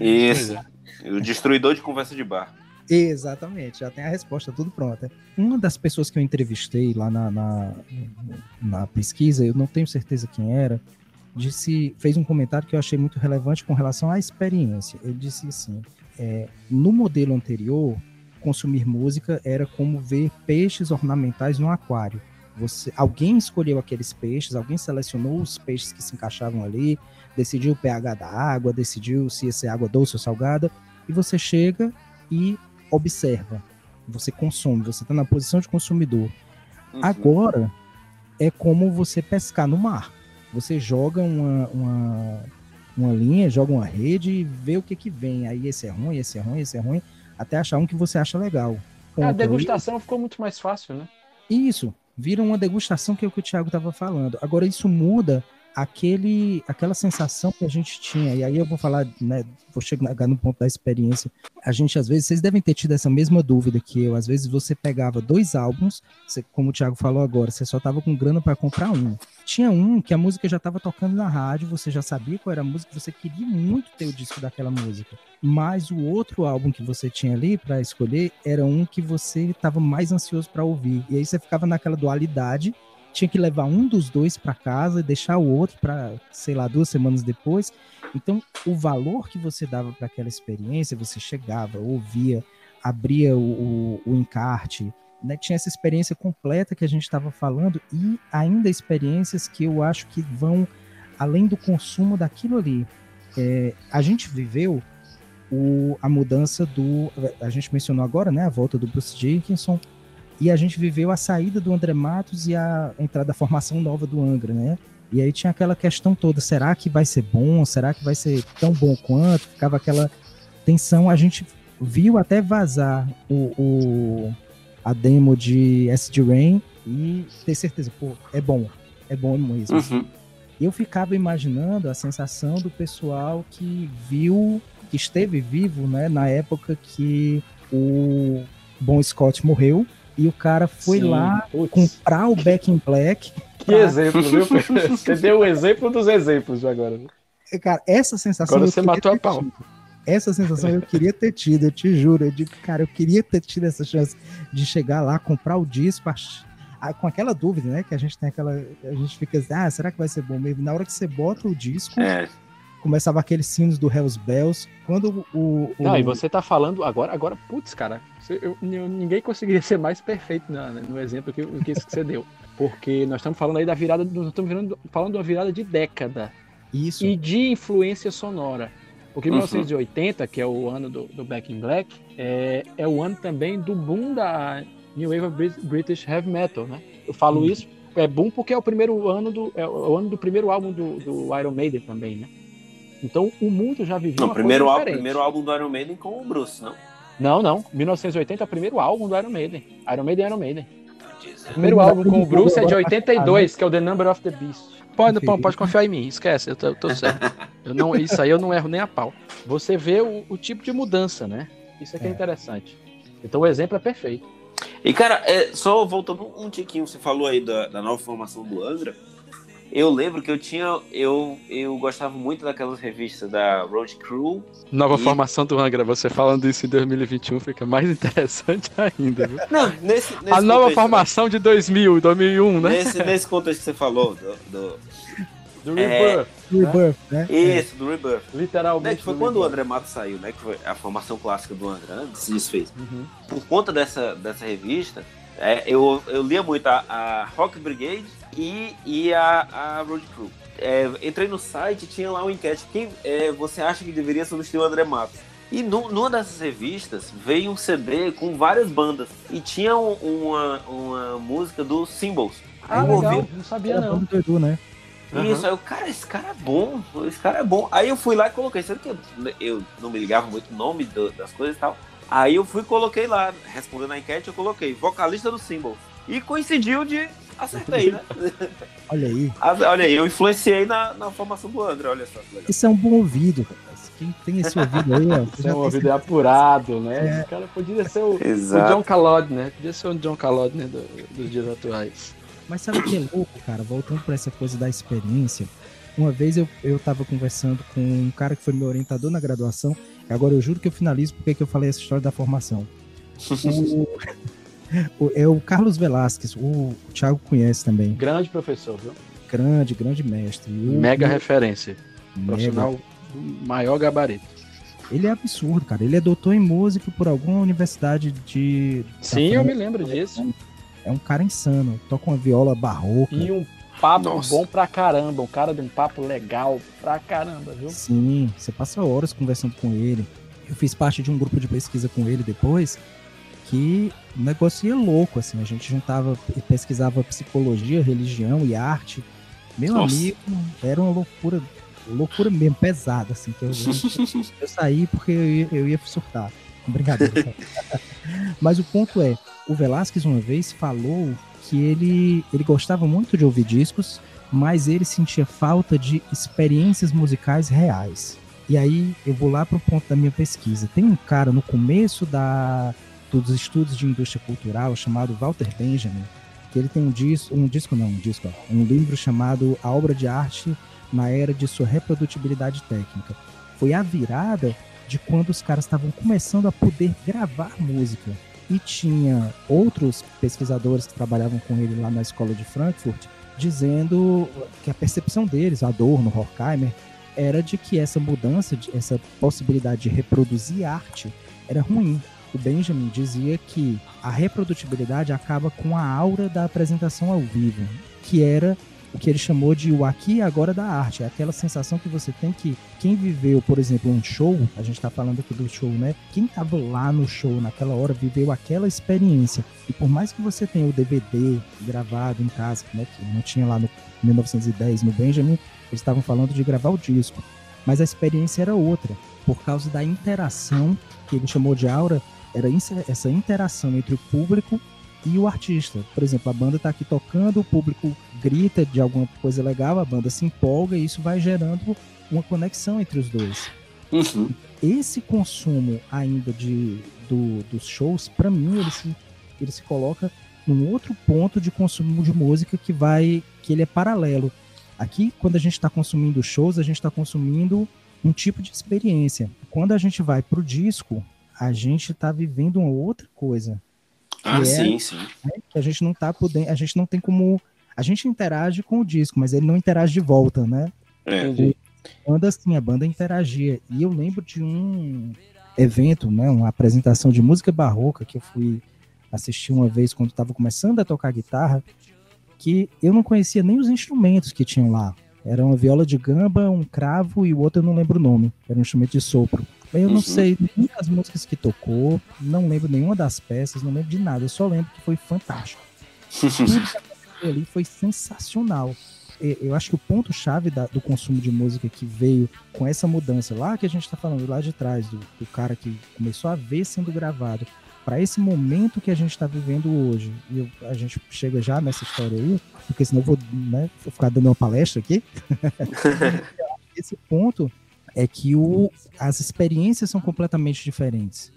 Isso. O destruidor de conversa de bar. Exatamente, já tem a resposta, tudo pronto. Uma das pessoas que eu entrevistei lá na, na, na pesquisa, eu não tenho certeza quem era, disse, fez um comentário que eu achei muito relevante com relação à experiência. Ele disse assim: é, no modelo anterior, consumir música era como ver peixes ornamentais no aquário. Você, alguém escolheu aqueles peixes, alguém selecionou os peixes que se encaixavam ali, decidiu o pH da água, decidiu se ia ser água doce ou salgada, e você chega e observa. Você consome, você está na posição de consumidor. Uhum. Agora é como você pescar no mar. Você joga uma, uma, uma linha, joga uma rede e vê o que que vem. Aí esse é ruim, esse é ruim, esse é ruim, até achar um que você acha legal. A Ponto. degustação ficou muito mais fácil, né? Isso, vira uma degustação que é o que o Thiago estava falando. Agora isso muda aquele aquela sensação que a gente tinha. E aí eu vou falar, né, vou chegar no ponto da experiência. A gente às vezes, vocês devem ter tido essa mesma dúvida que eu, às vezes você pegava dois álbuns, você- como o Thiago falou agora, você só tava com grana para comprar um. Tinha um que a música já estava tocando na rádio, você já sabia qual era a música, você queria muito ter o disco daquela música. Mas o outro álbum que você tinha ali para escolher era um que você estava mais ansioso para ouvir. E aí você ficava naquela dualidade, tinha que levar um dos dois para casa e deixar o outro para, sei lá, duas semanas depois. Então, o valor que você dava para aquela experiência, você chegava, ouvia, abria o, o, o encarte, né? tinha essa experiência completa que a gente estava falando e ainda experiências que eu acho que vão além do consumo daquilo ali. É, a gente viveu o, a mudança do. A gente mencionou agora, né? A volta do Bruce Dickinson. E a gente viveu a saída do André Matos e a entrada da formação nova do Angra, né? E aí tinha aquela questão toda: será que vai ser bom? Será que vai ser tão bom quanto? Ficava aquela tensão. A gente viu até vazar o, o- a demo de SD Rain e ter certeza, pô, é bom, é bom mesmo. Uhum. Eu ficava imaginando a sensação do pessoal que viu, que esteve vivo, né, na época que o Bon Scott morreu e o cara foi Sim, lá putz. comprar o Back in Black. Que exemplo, viu? Você deu o exemplo dos exemplos agora. E, Cara, essa sensação Agora você matou a pau. tido. Essa sensação eu queria ter tido, eu te juro. Eu digo, cara, eu queria ter tido essa chance de chegar lá, comprar o disco, ah, com aquela dúvida, né? Que a gente tem aquela. A gente fica assim, ah, será que vai ser bom mesmo? Na hora que você bota o disco, É, começava aqueles sinos do Hells Bells. Quando o. o- Não, e você tá falando agora, agora, putz, cara, você- eu- eu- ninguém conseguiria ser mais perfeito na- no exemplo que, que esse que você deu. Porque nós estamos falando aí da virada, nós estamos virando- falando de uma virada de década Isso. e de influência sonora. Porque Uhum. 1980, que é o ano do, do Back in Black, é, é o ano também do boom da New Wave of Brit- British Heavy Metal, né? Eu falo Uhum. isso, é boom porque é o primeiro ano do, é o ano do primeiro álbum do, do Iron Maiden também, né? Então o mundo já vivia não, uma primeiro, coisa álbum, diferente. primeiro álbum do Iron Maiden com o Bruce, não? Não, não. 1980 é o primeiro álbum do Iron Maiden. Iron Maiden, Iron Maiden. Diz- O primeiro álbum com o Bruce é de agora tá 82, que é o The Number of the Beast. Pode, pode, pode confiar em mim, esquece, eu tô, eu tô certo. Eu não, isso aí eu não erro nem a pau. Você vê o, o tipo de mudança, né? Isso aqui é, É. interessante. Então o exemplo é perfeito. E, cara, é, só voltando um tiquinho, você falou aí da, da nova formação do Angra. Eu lembro que eu tinha. Eu, eu gostava muito daquelas revistas da Road Crew. Nova E- formação do Angra, você falando isso em 2021 fica mais interessante ainda, viu? Não, nesse. nesse A nova formação de 2000, 2001, né? né? Nesse, nesse contexto que você falou, do, do- Do É. Rebirth, Rebirth, né? isso, do Rebirth. Né, literalmente. que foi do quando o Rebirth. André Matos saiu, né? Que foi a formação clássica do Angra, né? Se desfez. Uhum. Por conta dessa, dessa revista, é, eu, eu lia muito a, a Rock Brigade e, e a, a Road Crew. É, entrei no site tinha lá uma enquete. Quem é, você acha que deveria substituir o André Matos? E nu- numa dessas revistas veio um CD com várias bandas. E tinha um- uma, uma música do Symbols. Ah, eu legal, ouvi, não sabia Era não. do Edu, né? isso, aí eu, cara, esse cara é bom, esse cara é bom. Aí eu fui lá e coloquei, sendo que eu, eu não me ligava muito o nome do- das coisas e tal. Aí eu fui e coloquei lá, respondendo a enquete, eu coloquei vocalista do Symbol. E coincidiu de acertei, né? Olha aí. Olha aí, eu influenciei na, na formação do André, olha só. Isso é um bom ouvido, rapaz. Quem tem esse ouvido aí, ó. Já é um ouvido apurado, né? É. O cara podia ser o, o. John Calod, né? Podia ser o John Calod né, do- dos dias atuais. Mas sabe o que é louco, cara? Voltando para essa coisa da experiência. Uma vez eu, eu tava conversando com um cara que foi meu orientador na graduação. e Agora eu juro que eu finalizo porque que eu falei essa história da formação. O- é o Carlos Velasquez, o, o Thiago conhece também. Grande professor, viu? Grande, grande mestre. O- Mega o- referência. mega. Profissional do maior gabarito. Ele é absurdo, cara. Ele é doutor em música por alguma universidade de. Sim, eu me lembro disso. É um cara insano. Toca uma viola barroca. E um papo Nossa. bom pra caramba. Um cara de um papo legal pra caramba, viu? Sim, você passa horas conversando com ele. Eu fiz parte de um grupo de pesquisa com ele depois, que o negócio ia louco, assim. A gente juntava e pesquisava psicologia, religião e arte. Meu Nossa. amigo, era uma loucura, loucura mesmo, pesada, assim. Que eu, eu, eu saí porque eu ia, eu ia surtar. Brincadeira. Mas o ponto é, o Velasquez uma vez falou que ele, ele gostava muito de ouvir discos, mas ele sentia falta de experiências musicais reais. E aí eu vou lá para o ponto da minha pesquisa. Tem um cara no começo da, dos estudos de indústria cultural chamado Walter Benjamin, que ele tem um disco, um disco não, um disco, um livro chamado A Obra de Arte na Era de Sua Reprodutibilidade Técnica. Foi a virada de quando os caras estavam começando a poder gravar música. E tinha outros pesquisadores que trabalhavam com ele lá na escola de Frankfurt, dizendo que a percepção deles, Adorno, Horkheimer, era de que essa mudança, essa possibilidade de reproduzir arte era ruim. O Benjamin dizia que a reprodutibilidade acaba com a aura da apresentação ao vivo, que era o que ele chamou de o aqui e agora da arte. É aquela sensação que você tem que quem viveu, por exemplo, um show, a gente está falando aqui do show, né? Quem estava lá no show naquela hora viveu aquela experiência. E por mais que você tenha o DVD gravado em casa, né, que não tinha lá no 1910 no Benjamin, eles estavam falando de gravar o disco, mas a experiência era outra, por causa da interação que ele chamou de aura, era essa interação entre o público e o artista. Por exemplo, a banda está aqui tocando, o público grita de alguma coisa legal, a banda se empolga e isso vai gerando uma conexão entre os dois. Uhum. Esse consumo ainda de, do- dos shows, para mim, ele se, ele se coloca num outro ponto de consumo de música que vai, que ele é paralelo. Aqui, quando a gente está consumindo shows, a gente está consumindo um tipo de experiência. Quando a gente vai pro disco, a gente está vivendo uma outra coisa Ah, é- sim, sim. né, que a gente não tá podendo, a gente não tem como, a gente interage com o disco, mas ele não interage de volta, né? É. Entendi. A banda sim, a banda interagia. E eu lembro de um evento, né, uma apresentação de música barroca que eu fui assistir uma vez quando estava começando a tocar guitarra, que eu não conhecia nem os instrumentos que tinham lá. Era uma viola de gamba, um cravo e o outro eu não lembro o nome. Era um instrumento de sopro. Eu não Uhum. sei nenhuma das músicas que tocou, não lembro nenhuma das peças, não lembro de nada. Eu só lembro que foi fantástico. Tudo que aconteceu ali foi sensacional. Eu acho que o ponto-chave do consumo de música que veio com essa mudança lá que a gente está falando lá de trás, do, do cara que começou a ver sendo gravado, para esse momento que a gente está vivendo hoje. E eu- a gente chega já nessa história aí, porque senão eu vou, né, vou ficar dando uma palestra aqui. esse ponto é que o, as experiências são completamente diferentes.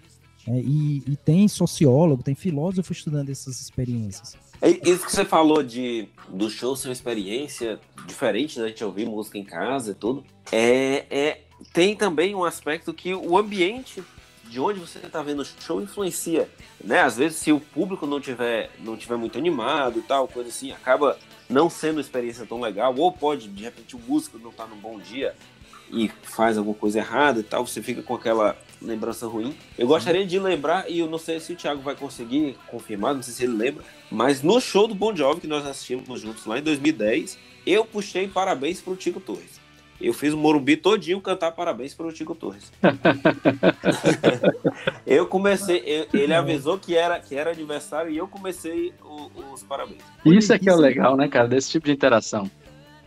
né? E, e tem sociólogo, tem filósofo estudando essas experiências. É Isso que você falou de do show ser uma experiência diferente da gente ouvir música em casa e tudo. É, é, tem também um aspecto que o ambiente de onde você está vendo o show influencia. Né? Às vezes, se o público não tiver, não tiver muito animado e tal, coisa assim, acaba não sendo uma experiência tão legal. Ou pode, de repente, o músico não tá num bom dia e faz alguma coisa errada e tal, você fica com aquela lembrança ruim. Eu gostaria de lembrar, e eu não sei se o Thiago vai conseguir confirmar, não sei se ele lembra, mas no show do Bon Jovi que nós assistimos juntos lá em 2010, eu puxei parabéns pro Tico Torres. Eu fiz o Morumbi todinho cantar parabéns pro Tico Torres. eu comecei, eu- ele avisou que era, que era aniversário e eu comecei o- os parabéns. Isso é que é o legal, né, cara, desse tipo de interação.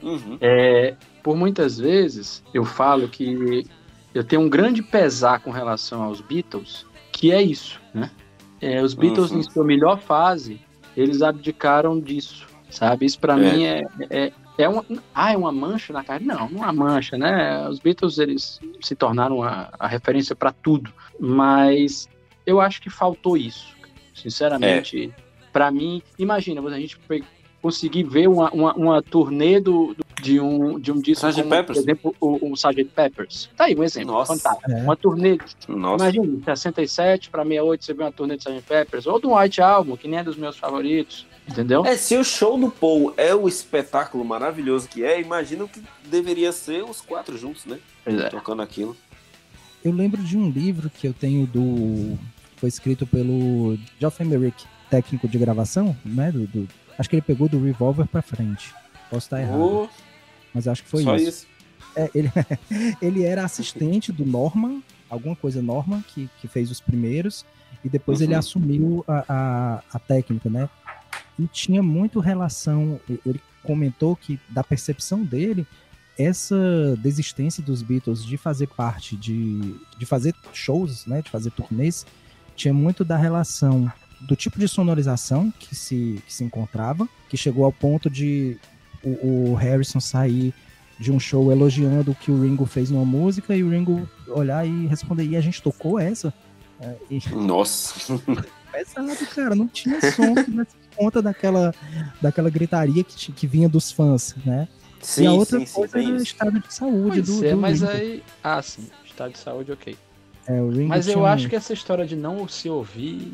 Uhum. É, por muitas vezes eu falo que eu tenho um grande pesar com relação aos Beatles, que é isso, né? É, os Beatles Uhum. em sua melhor fase, eles abdicaram disso, sabe? Isso pra É. mim é, é, é uma, ah, é uma mancha na cara? Não, não é uma mancha, né? Os Beatles eles se tornaram a, a referência para tudo, mas eu acho que faltou isso, sinceramente. Pra mim, imagina, a gente conseguir ver uma, uma, uma turnê do, do- de, um, de um disco Sgt. como, Peppers? por exemplo, o, o Sgt. Peppers. Tá aí um exemplo, Nossa. fantástico. É. Uma turnê, Nossa. imagina, de 67 para 68 você vê uma turnê de Sgt. Peppers, ou do White Album, que nem é dos meus favoritos, entendeu? É, se o show do Paul é o espetáculo maravilhoso que é, imagina o que deveria ser os quatro juntos, né? Pois é. Tocando aquilo. Eu lembro de um livro que eu tenho do. Foi escrito pelo Geoff Emerick, técnico de gravação, né? Do, do- acho que ele pegou do Revolver pra frente. Posso estar errado, Ô, mas acho que foi só isso. isso. É, ele, ele era assistente do Norman, alguma coisa Norman, que, que fez os primeiros, e depois ele Uhum. assumiu a, a, a técnica, né? E tinha muito relação, ele comentou que da percepção dele, essa desistência dos Beatles de fazer parte de, de fazer shows, né, de fazer turnês, tinha muito da relação do tipo de sonorização que se, que se encontrava, que chegou ao ponto de o, o Harrison sair de um show elogiando o que o Ringo fez numa música e o Ringo olhar e responder, e a gente tocou essa? É, e Nossa. pesado, cara, não tinha som que desse conta daquela, daquela gritaria que, que vinha dos fãs, né? Sim, e a outra sim, sim, coisa tem era o estado de saúde do, é, do mas Ringo. aí. Ah, sim. Estado de saúde, ok. É, o Ringo Mas eu tinha um- acho que essa história de não se ouvir.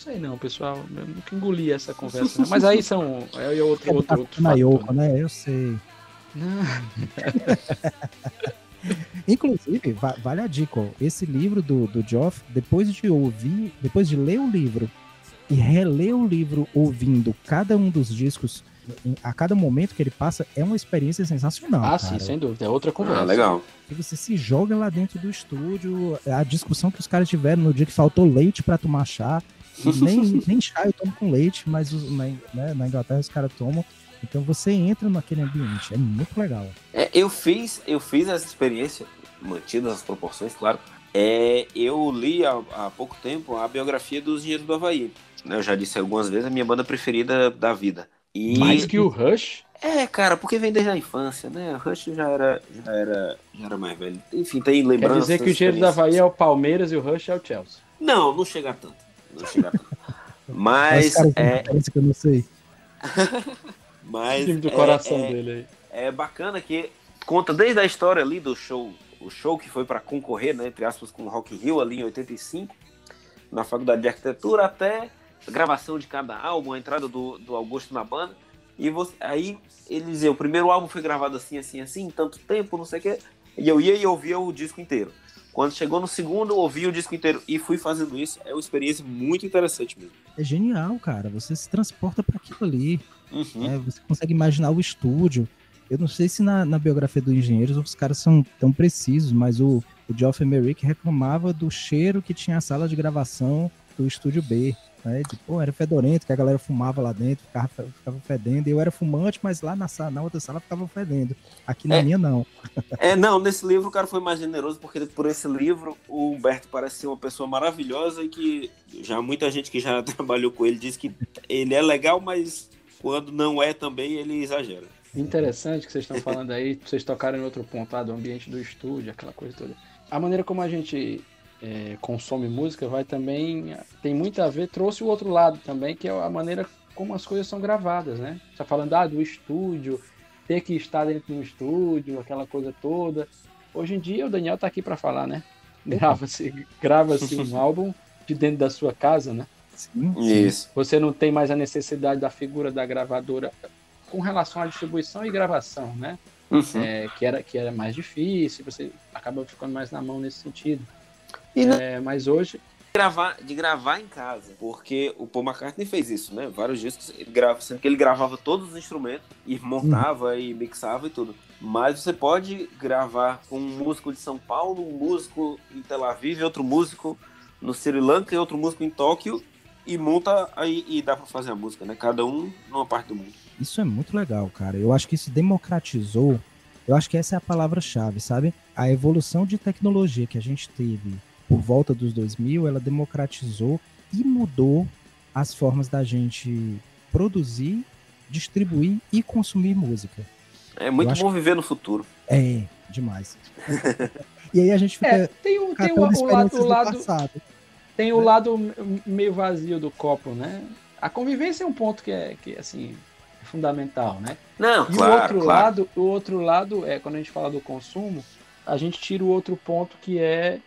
Não sei não, pessoal. Eu nunca engoli essa conversa. não. Mas aí são. É outro, é outro, outro na Yoko, né? né? Eu sei. Inclusive, va- vale a dica, ó, esse livro do, do Geoff, depois de ouvir, depois de ler o livro e reler o livro ouvindo cada um dos discos, a cada momento que ele passa, é uma experiência sensacional. Ah, cara. sim, sem dúvida. É outra conversa. Ah, legal. E você se joga lá dentro do estúdio, a discussão que os caras tiveram no dia que faltou leite pra tomar chá. Nem, nem chá eu tomo com leite, mas os- na, né, na Inglaterra os caras tomam. Então você entra naquele ambiente, é muito legal. É, eu fiz, eu fiz essa experiência, mantidas as proporções, claro. É, eu li há, há pouco tempo a biografia dos Engenheiros do Havaí. né? Eu já disse algumas vezes, a minha banda preferida da vida. E Mais que o Rush. é, cara, porque vem desde a infância, né? O Rush já era, já era, já era mais velho. Enfim, tem Quer lembranças. dizer que o Engenheiro da experiências. Havaí é o Palmeiras e o Rush é o Chelsea. Não, não chega tanto. Não. Mas, Mas cara, é, que eu não sei. mas O time do é- coração é- dele aí. é bacana que conta desde a história ali do show, o show que foi para concorrer, né, entre aspas, com o Rock Rio ali em 85, na faculdade de arquitetura, até a gravação de cada álbum, a entrada do, do Augusto na banda. E você, aí ele dizia, o primeiro álbum foi gravado assim, assim, assim, tanto tempo, não sei o quê. E eu ia e ouvia o disco inteiro. Quando chegou no segundo, ouvi o disco inteiro e fui fazendo isso. É uma experiência muito interessante mesmo. É genial, cara. Você se transporta para aquilo ali. Uhum. né? Você consegue imaginar o estúdio. Eu não sei se na, na biografia do Engenheiros os caras são tão precisos, mas o, o Geoff Emerick reclamava do cheiro que tinha a sala de gravação do estúdio B. Né? De, pô, era fedorento, que a galera fumava lá dentro, ficava, ficava fedendo. Eu era fumante, mas lá na, sala, na outra sala ficava fedendo. Aqui na É. minha, não. É, não, nesse livro o cara foi mais generoso, porque por esse livro o Humberto parece ser uma pessoa maravilhosa e que já muita gente que já trabalhou com ele diz que ele é legal, mas quando não é também ele exagera. Interessante que vocês estão falando aí, vocês tocaram em outro ponto lá do ambiente do estúdio, aquela coisa toda. A maneira como a gente é, consome música vai também, tem muito a ver, trouxe o outro lado também, que é a maneira como as coisas são gravadas, né? Você tá falando ah, do estúdio, ter que estar dentro de um estúdio, aquela coisa toda. Hoje em dia o Daniel tá aqui para falar, né? Grava-se grava um álbum de dentro da sua casa, né? Sim, Isso. Você não tem mais a necessidade da figura da gravadora com relação à distribuição e gravação, né? Uhum. É, que, era, que era mais difícil, você acaba ficando mais na mão nesse sentido. E não- É, mas hoje, Gravar, de gravar em casa, porque o Paul McCartney fez isso, né? Vários discos, ele grava, sendo que ele gravava todos os instrumentos e montava e mixava e tudo. Mas você pode gravar com um músico de São Paulo, um músico em Tel Aviv, outro músico no Sri Lanka e outro músico em Tóquio e monta aí e dá pra fazer a música, né? Cada um numa parte do mundo. Isso é muito legal, cara. Eu acho que isso democratizou. Eu acho que essa é a palavra-chave, sabe? A evolução de tecnologia que a gente teve por volta dos 2000, ela democratizou e mudou as formas da gente produzir, distribuir e consumir música. É muito bom viver no futuro. É, demais. e aí a gente fica é, tem, um, tem o, o lado, o do lado, passado. tem o lado meio vazio do copo, né? A convivência é um ponto que é, que, assim, é fundamental, né? Não, E claro, o outro claro. lado, o outro lado é quando a gente fala do consumo, a gente tira o outro ponto que é,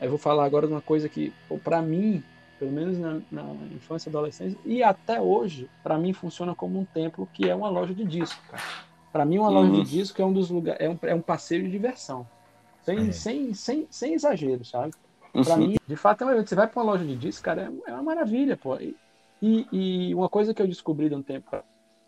eu vou falar agora de uma coisa que, para mim, pelo menos na, na infância e adolescência e até hoje, para mim funciona como um templo que é uma loja de disco, cara. Para mim, uma loja Uhum. de disco é um dos lugares, é um, é um passeio de diversão. Sem, É. sem, sem, sem exagero, sabe? Pra Uhum. mim, de fato, é um evento. Você vai pra uma loja de disco, cara, é, é uma maravilha, pô. E, e, e uma coisa que eu descobri de um tempo,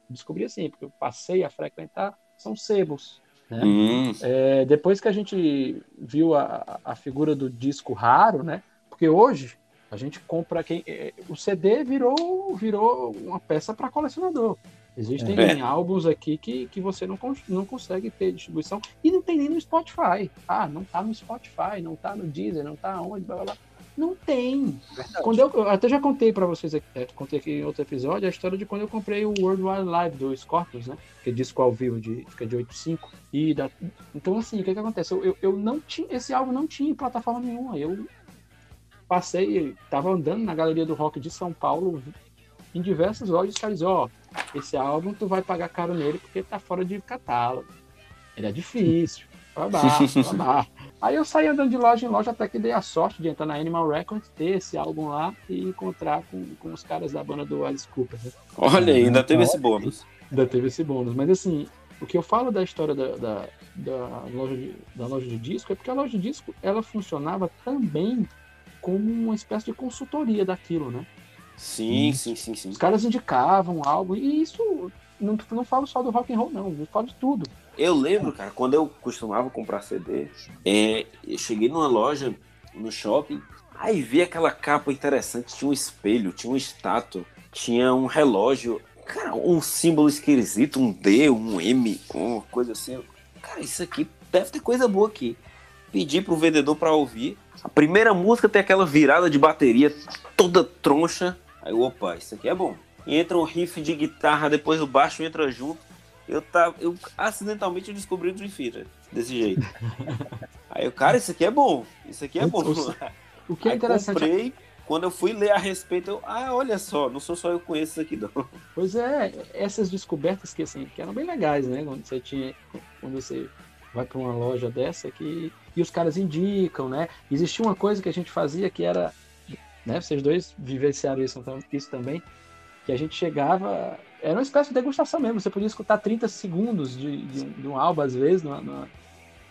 descobri assim, porque eu passei a frequentar, são sebos. Né? Hum, É, depois que a gente viu a, a figura do disco raro, né? Porque hoje a gente compra quem é, o CD virou virou uma peça para colecionador. Existem É. álbuns aqui que, que você não, con- não consegue ter distribuição e não tem nem no Spotify. Ah, não tá no Spotify, não tá no Deezer, não tá onde, blá, blá, blá. Não tem. Quando eu, eu até já contei para vocês aqui, é, contei aqui em outro episódio a história de quando eu comprei o World Wide Live do Scorpions, né? Que é disco ao vivo de fica de 8.5 e da, então assim, o que que acontece? Eu, eu, eu não tinha esse álbum não tinha em plataforma nenhuma. Eu passei, tava andando na galeria do rock de São Paulo em diversas lojas, os caras ó, esse álbum tu vai pagar caro nele porque tá fora de catálogo. Ele é difícil. Babá, babá. Aí eu saí andando de loja em loja até que dei a sorte de entrar na Animal Records, ter esse álbum lá e encontrar com, com os caras da banda do Alice Cooper. né? olha aí, ainda teve esse bônus. Ainda teve esse bônus. Mas assim, o que eu falo da história da, da, da loja, de, da loja de disco é porque a loja de disco ela funcionava também como uma espécie de consultoria daquilo, né? Sim, sim, sim, sim. Os caras indicavam algo, e isso não, não falo só do rock and roll, não, eu falo de tudo. Eu lembro, cara, quando eu costumava comprar CD, é, eu cheguei numa loja no shopping, aí vi aquela capa interessante, tinha um espelho, tinha uma estátua, tinha um relógio, cara, um símbolo esquisito, um D, um M, uma coisa assim. Cara, isso aqui deve ter coisa boa aqui. Pedi pro vendedor pra ouvir. A primeira música tem aquela virada de bateria toda troncha. Aí, opa, isso aqui é bom. Entra um riff de guitarra, depois o baixo entra junto. Eu tava. Eu acidentalmente eu descobri o Dream Theater desse jeito. Aí o cara, isso aqui é bom. Isso aqui é bom. O que é Aí interessante comprei. Quando eu fui ler a respeito, eu, ah, olha só, não sou só eu que conheço isso aqui, não. Pois é, essas descobertas que assim, que eram bem legais, né? Quando você tinha, quando você vai para uma loja dessa que e os caras indicam, né? Existia uma coisa que a gente fazia que era, né? Vocês dois vivenciaram isso, então, isso também, que a gente chegava, era uma espécie de degustação mesmo. Você podia escutar 30 segundos de, de, um- de um álbum às vezes, na, na-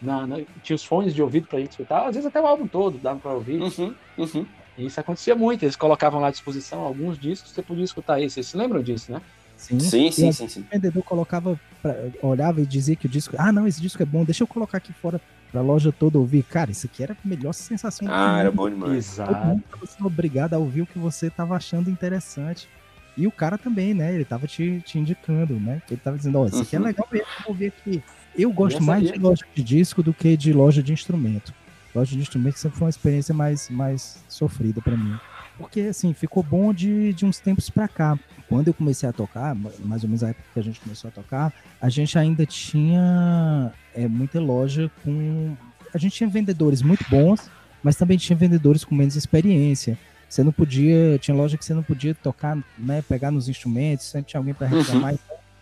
na- na- tinha os fones de ouvido pra gente escutar, às vezes até o álbum todo dava para ouvir. Uhum, uhum. E isso acontecia muito. Eles colocavam lá à disposição alguns discos, você podia escutar isso. Vocês se lembram disso, né? Sim, Sim, sim, sim, sim. O vendedor colocava, pra- olhava e dizia que o disco, ah, não, esse disco é bom, deixa eu colocar aqui fora pra loja toda ouvir. Cara, isso aqui era a melhor sensação do Ah, era mundo. bom demais. Exato. Todo mundo tava sendo obrigado a ouvir o que você tava achando interessante. E o cara também, né? Ele tava te, te indicando, né? Ele tava dizendo, ó, isso aqui é Uhum. legal mesmo, vou ver aqui. Eu gosto mais de loja de disco do que de loja de instrumento. Loja de instrumento sempre foi uma experiência mais, mais sofrida pra mim. Porque, assim, ficou bom de, de uns tempos pra cá. Quando eu comecei a tocar, ma- mais ou menos a época que a gente começou a tocar, a gente ainda tinha é, muita loja com. A gente tinha vendedores muito bons, mas também tinha vendedores com menos experiência. Você não podia. Tinha loja que você não podia tocar, né? Pegar nos instrumentos, sempre tinha alguém para reclamar.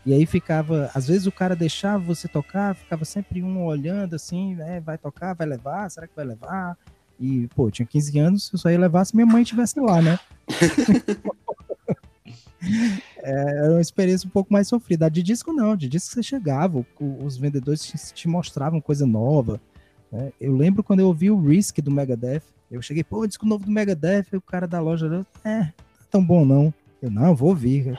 E aí ficava. Às vezes o cara deixava você tocar, ficava sempre um olhando assim, né? Vai tocar, vai levar, será que vai levar? E, pô, tinha 15 anos, eu só ia levar se minha mãe estivesse lá, né? É, era uma experiência um pouco mais sofrida. A de disco não, de disco você chegava, os vendedores te, te mostravam coisa nova. né? Eu lembro quando eu ouvi o Risk do Megadeth, eu cheguei, pô, disco novo do Megadeth, e o cara da loja, é, não tá tão bom não. Eu, não, vou ouvir.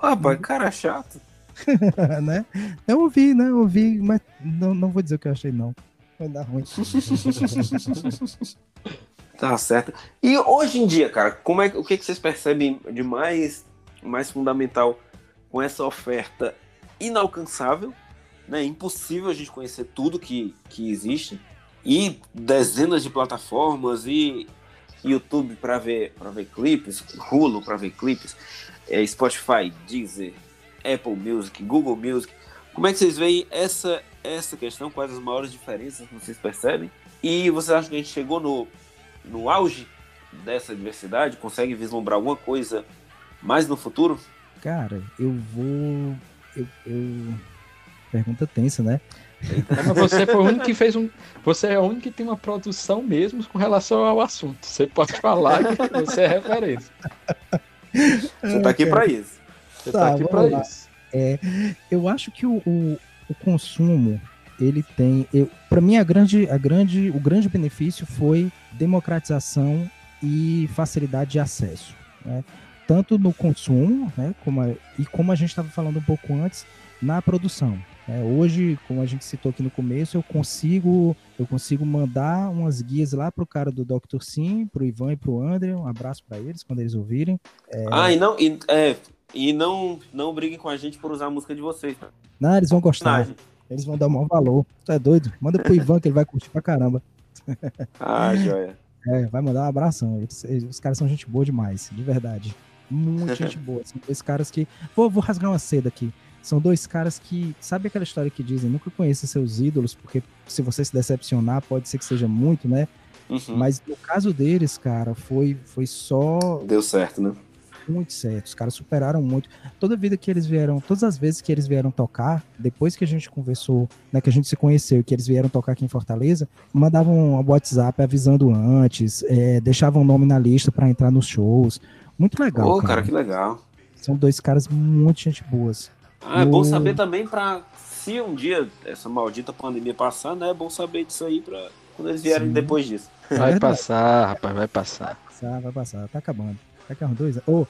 Rapaz, cara chato. né? Eu ouvi, né? Eu ouvi, mas não, não vou dizer o que eu achei, não. Vai dar ruim. Tá certo. E hoje em dia, cara, como é, o que, que vocês percebem de mais, mais fundamental com essa oferta inalcançável? Né? Impossível a gente conhecer tudo que, que existe. E dezenas de plataformas e YouTube para ver, pra ver clipes, Hulu para ver clipes, é, Spotify, Deezer, Apple Music, Google Music. Como é que vocês veem essa, essa questão? Quais as maiores diferenças que vocês percebem? E vocês acham que a gente chegou no, no auge dessa diversidade? Consegue vislumbrar alguma coisa mais no futuro? Cara, eu vou. Eu, eu- Pergunta tensa, né? Mas você foi o único que fez um. Você é o único que tem uma produção mesmo com relação ao assunto. Você pode falar que você é referência. Você tá aqui para isso. Você Tá, tá aqui lá. isso. Eu acho que o, o, o consumo ele tem, para mim a grande, a grande, o grande benefício foi democratização e facilidade de acesso, né? tanto no consumo, né, como a, e como a gente estava falando um pouco antes, na produção. Né? hoje, como a gente citou aqui no começo, eu consigo, eu consigo mandar umas guias lá pro cara do Dr. Sim, pro Ivan e pro André, um abraço para eles quando eles ouvirem. Ah, e não, e, é, e não, não briguem com a gente por usar a música de vocês. tá? Não, eles vão gostar, eles vão dar o maior valor. Tu é doido? Manda pro Ivan que ele vai curtir pra caramba. Ah, joia. É, vai mandar um abração. Eles- eles- os caras são gente boa demais, de verdade. Muito gente boa. São dois caras que. Vou, vou rasgar uma seda aqui. São dois caras que. Sabe aquela história que dizem? Nunca conheça seus ídolos, porque se você se decepcionar, pode ser que seja muito, né? Uhum. Mas no caso deles, cara, foi, foi só Deu certo, né? muito certo. Os caras superaram muito. Toda vida que eles vieram, todas as vezes que eles vieram tocar, depois que a gente conversou, né, que a gente se conheceu, e que eles vieram tocar aqui em Fortaleza, mandavam um WhatsApp avisando antes, é, deixavam o nome na lista pra entrar nos shows. Muito legal. Ô, cara. cara, que legal. São dois caras muito gente boas. Ah, é bom saber também pra. Se um dia essa maldita pandemia passar, né? É bom saber disso aí pra quando eles vierem Sim. depois disso. É Vai verdade. passar, rapaz, vai passar. Vai passar, vai passar, tá acabando. Daqui a uns dois. Ô,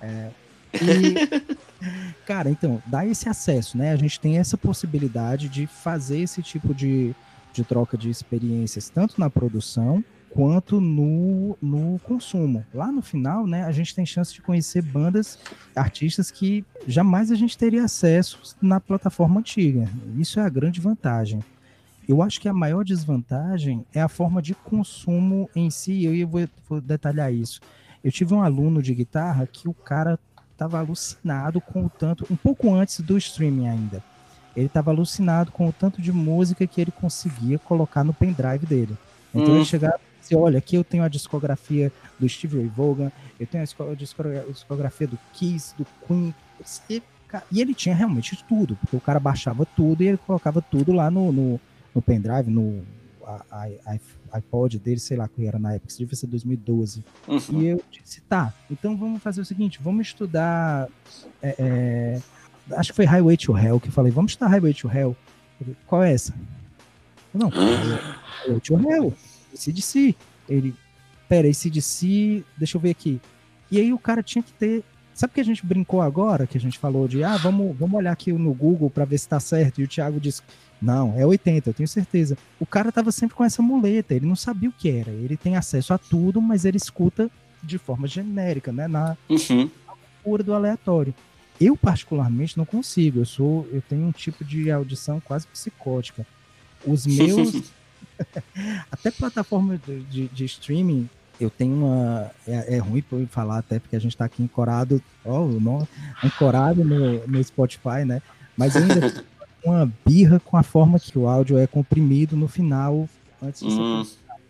é, e, cara, então, dá esse acesso, né? A gente tem essa possibilidade de fazer esse tipo de, de troca de experiências, tanto na produção quanto no, no consumo. Lá no final, né, a gente tem chance de conhecer bandas, artistas que jamais a gente teria acesso na plataforma antiga. Isso é a grande vantagem. Eu acho que a maior desvantagem é a forma de consumo em si, e eu vou, vou detalhar isso. Eu tive um aluno de guitarra que o cara estava alucinado com o tanto, um pouco antes do streaming ainda. Ele estava alucinado com o tanto de música que ele conseguia colocar no pendrive dele. Então Hum. ele chegava disse, olha, aqui eu tenho a discografia do Steve Ray Vaughan, eu tenho a disco- a discogra- a discografia do Kiss, do Queen. E, E ele tinha realmente tudo, porque o cara baixava tudo e ele colocava tudo lá no, no, no pendrive, no a- a- i- iPod dele, sei lá que era na época, isso devia ser 2012. Uhum. E eu disse, tá, então vamos fazer o seguinte, vamos estudar. é, é, acho que foi Highway to Hell que eu falei, vamos estudar Highway to Hell. Qual é essa? Não, Highway to Hell, CDC. Ele, pera, CDC, deixa eu ver aqui. E aí o cara tinha que ter. Sabe o que a gente brincou agora? Que a gente falou de, ah, vamos, vamos olhar aqui no Google para ver se tá certo. E o Thiago disse, não, é 80, eu tenho certeza. O cara tava sempre com essa muleta, ele não sabia o que era. Ele tem acesso a tudo, mas ele escuta de forma genérica, né? Na Uhum. cura do aleatório. Eu, particularmente, não consigo. Eu sou, eu tenho um tipo de audição quase psicótica. Os meus. até plataforma de, de- de streaming, eu tenho uma. É, é ruim pra eu falar, até porque a gente tá aqui ancorado, ó, o nome, ancorado no, no Spotify, né? Mas ainda uma birra com a forma que o áudio é comprimido no final, antes de você Hum.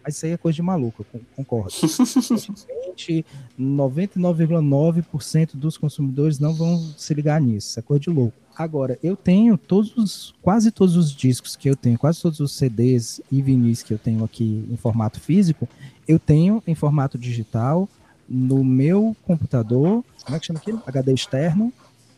mas isso aí é coisa de maluco, eu con- concordo. Infelizmente, 99,9% dos consumidores não vão se ligar nisso, isso é coisa de louco. Agora, eu tenho todos os, quase todos os discos que eu tenho, quase todos os CDs e vinis que eu tenho aqui em formato físico, eu tenho em formato digital no meu computador, como é que chama aquilo? HD externo,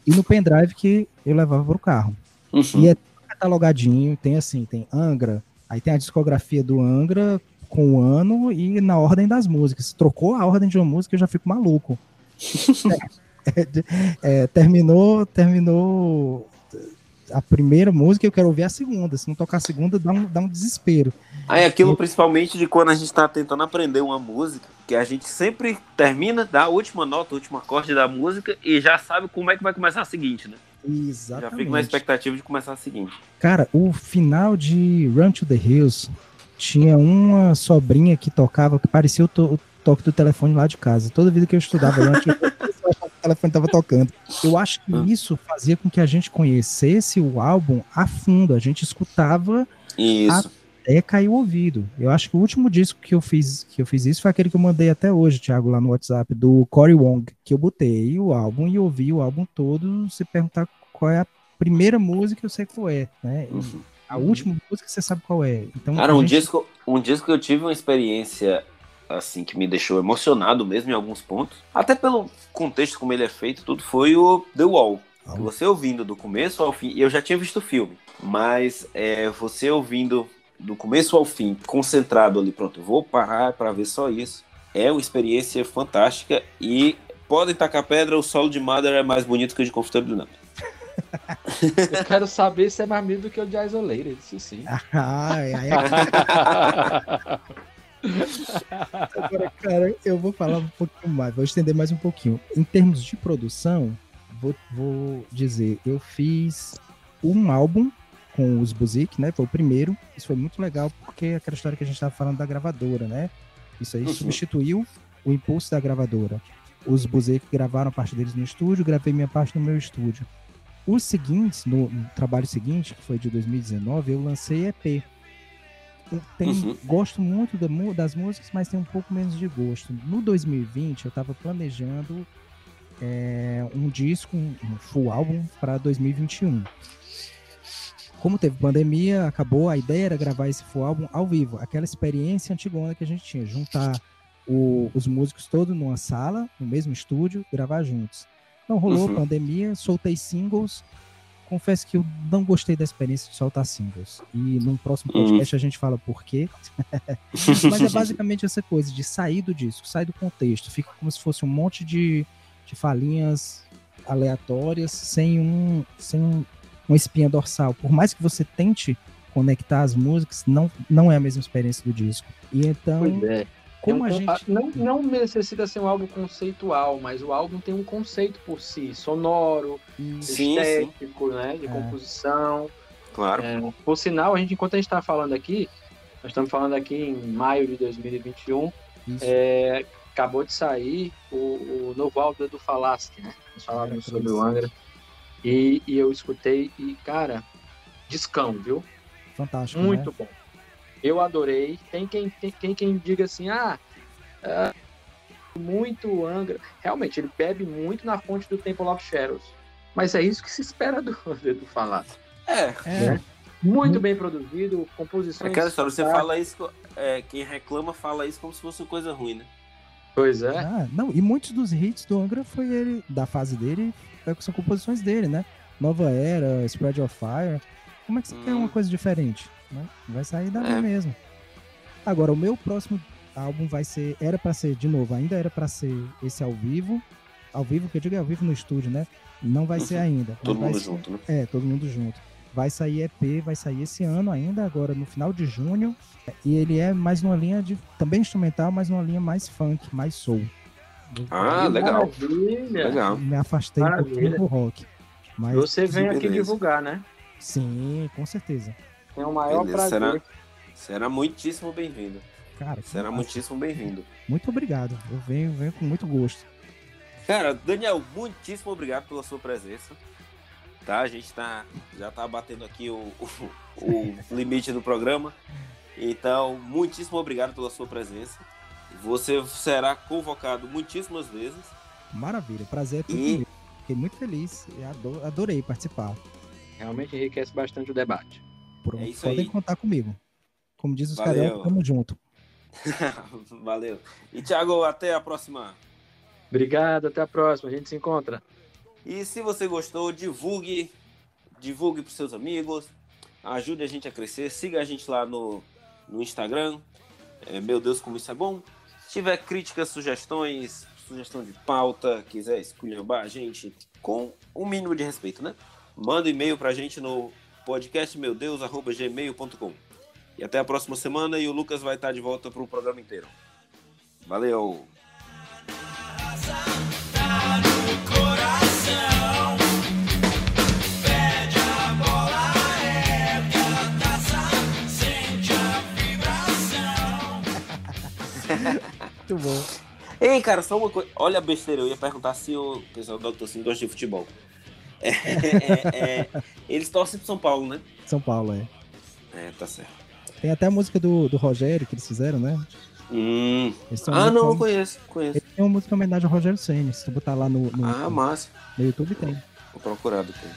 e no pendrive que eu levava para o carro. Uhum. E é catalogadinho, tem assim, tem Angra, aí tem a discografia do Angra com o ano e na ordem das músicas. Trocou a ordem de uma música, eu já fico maluco. É, é, terminou, terminou a primeira música, eu quero ouvir a segunda. Se não tocar a segunda, dá um, dá um desespero. Aí aquilo principalmente de quando a gente tá tentando aprender uma música, que a gente sempre termina, dá a última nota, o último acorde da música e já sabe como é que vai começar a seguinte, né? Já fica na Exatamente. expectativa de começar a seguinte. Cara, o final de Run to the Hills tinha uma sobrinha que tocava que parecia o, to- o toque do telefone lá de casa. Toda vida que eu estudava Run to the telefone estava tocando. Eu acho que Hum. isso fazia com que a gente conhecesse o álbum a fundo. A gente escutava Isso. até cair o ouvido. Eu acho que o último disco que eu fiz que eu fiz isso foi aquele que eu mandei até hoje, Thiago, lá no WhatsApp, do Cory Wong, que eu botei o álbum e ouvi o álbum todo. Se perguntar qual é a primeira música, eu sei qual é, né? Uhum. a última música você sabe qual é. Então, Cara, um gente- disco, um disco que eu tive uma experiência assim que me deixou emocionado mesmo em alguns pontos, até pelo contexto como ele é feito, tudo foi o The Wall. que você ouvindo do começo ao fim, eu já tinha visto o filme, mas é, você ouvindo do começo ao fim, concentrado ali, pronto, vou parar para ver só isso. É uma experiência fantástica e podem tacar pedra, o solo de Mother é mais bonito que o de Comfortable Numb. Eu quero saber se é mais bonito do que o de Isolated, isso sim. Ai, ai, Agora, cara, eu vou falar um pouquinho mais, vou estender mais um pouquinho. Em termos de produção, vou, vou dizer, eu fiz um álbum com os Buzik, né? Foi o primeiro. Isso foi muito legal, porque é aquela história que a gente estava falando da gravadora, né? Isso aí Uhum. substituiu o impulso da gravadora. Os Buzik gravaram a parte deles no estúdio, gravei minha parte no meu estúdio. Os seguintes, no, no trabalho seguinte, que foi de 2019, eu lancei EP. Eu tenho- Uhum. Gosto muito da das músicas, mas tenho um pouco menos de gosto. No 2020, eu estava planejando é, um disco, um um full álbum para 2021. Como teve pandemia, acabou, a ideia era gravar esse full álbum ao vivo, aquela experiência antigona que a gente tinha, juntar o- os músicos todos numa sala, no mesmo estúdio, gravar juntos. Não rolou Uhum. pandemia, soltei singles. Confesso que eu não gostei da experiência de soltar singles. E num próximo Uhum. podcast a gente fala por quê. Mas é basicamente essa coisa de sair do disco, sair do contexto. Fica como se fosse um monte de, de falinhas aleatórias, sem um, sem um, uma espinha dorsal. Por mais que você tente conectar as músicas, não, não é a mesma experiência do disco. E então, é. Como a É um- gente. Não, não necessita ser um álbum conceitual, mas o álbum tem um conceito por si, sonoro, Sim, sim. estético, né? De É. composição. Claro. É, por sinal, a gente, enquanto a gente está falando aqui, nós estamos falando aqui em maio de 2021, Isso. é, acabou de sair o, o novo álbum do Falasque, né? Nós falávamos É, sobre o Angra. E, e eu escutei e, cara, discão, viu? Fantástico. Muito né? bom. Eu adorei. Tem quem, tem, tem quem diga assim, ah, ah, muito Angra. Realmente, ele bebe muito na fonte do Temple of Shadows. Mas é isso que se espera do, do Falasque. É, É, Muito Hum. bem produzido, composições. aquela história, você fala isso, é, quem reclama fala isso como se fosse uma coisa ruim, né? Pois é. Ah, não, e muitos dos hits do Angra foi ele, da fase dele, é, são composições dele, né? Nova Era, Spread of Fire. Como é que você quer Hum. uma coisa diferente? Né? Vai sair dali É. mesmo. Agora, o meu próximo álbum vai ser. Era pra ser, de novo, ainda era pra ser esse ao vivo. Ao vivo, que eu digo é ao vivo no estúdio, né? Não vai ser ainda. Todo vai mundo ser- junto, né? É, todo mundo junto. Vai sair EP, vai sair esse ano ainda, agora no final de junho. E ele é mais numa linha de. também instrumental, mas numa linha mais funk, mais soul. Ah, legal. Maravilha. Legal. me afastei um Maravilha. pouquinho do rock. Mas Você vem aqui Beleza. divulgar, né? sim, com certeza. É o maior Beleza, prazer. será? Será muitíssimo bem-vindo. Cara, Será massa. muitíssimo bem-vindo. muito obrigado. Eu venho, venho com muito gosto. Cara, Daniel, muitíssimo obrigado pela sua presença. Tá, a gente tá, já tá batendo aqui o, o, o limite do programa. Então, muitíssimo obrigado pela sua presença. Você será convocado muitíssimas vezes. Maravilha, prazer é tudo E-. Fiquei muito feliz e ado- adorei participar. Realmente enriquece bastante o debate. Pronto, É isso podem aí. contar comigo. Como diz os caras, tamo junto. Valeu. E, Thiago, até a próxima. Obrigado, até a próxima. A gente se encontra. E se você gostou, divulgue, divulgue para seus amigos, ajude a gente a crescer, siga a gente lá no, no Instagram. É, meu Deus, como isso é bom. Se tiver críticas, sugestões, sugestão de pauta, quiser esculhambar a gente com o mínimo de respeito, né? Manda um e-mail pra gente no podcastmeudeus.gmail.com. E até a próxima semana e o Lucas vai estar de volta pro programa inteiro. Valeu! Muito bom. Ei, cara, só uma coisa. Olha a besteira, eu ia perguntar se o pessoal do Dr. Sim gosta de futebol. É, é, é, eles torcem pro São Paulo, né? São Paulo, é. É, tá certo. Tem até a música do, do Rogério que eles fizeram, né? Hum. Ah, não, música- conheço, conheço. Eles têm uma música em homenagem ao Rogério Senna. Se tu botar lá no, no, Ah, massa. no YouTube, tem. Vou procurar depois.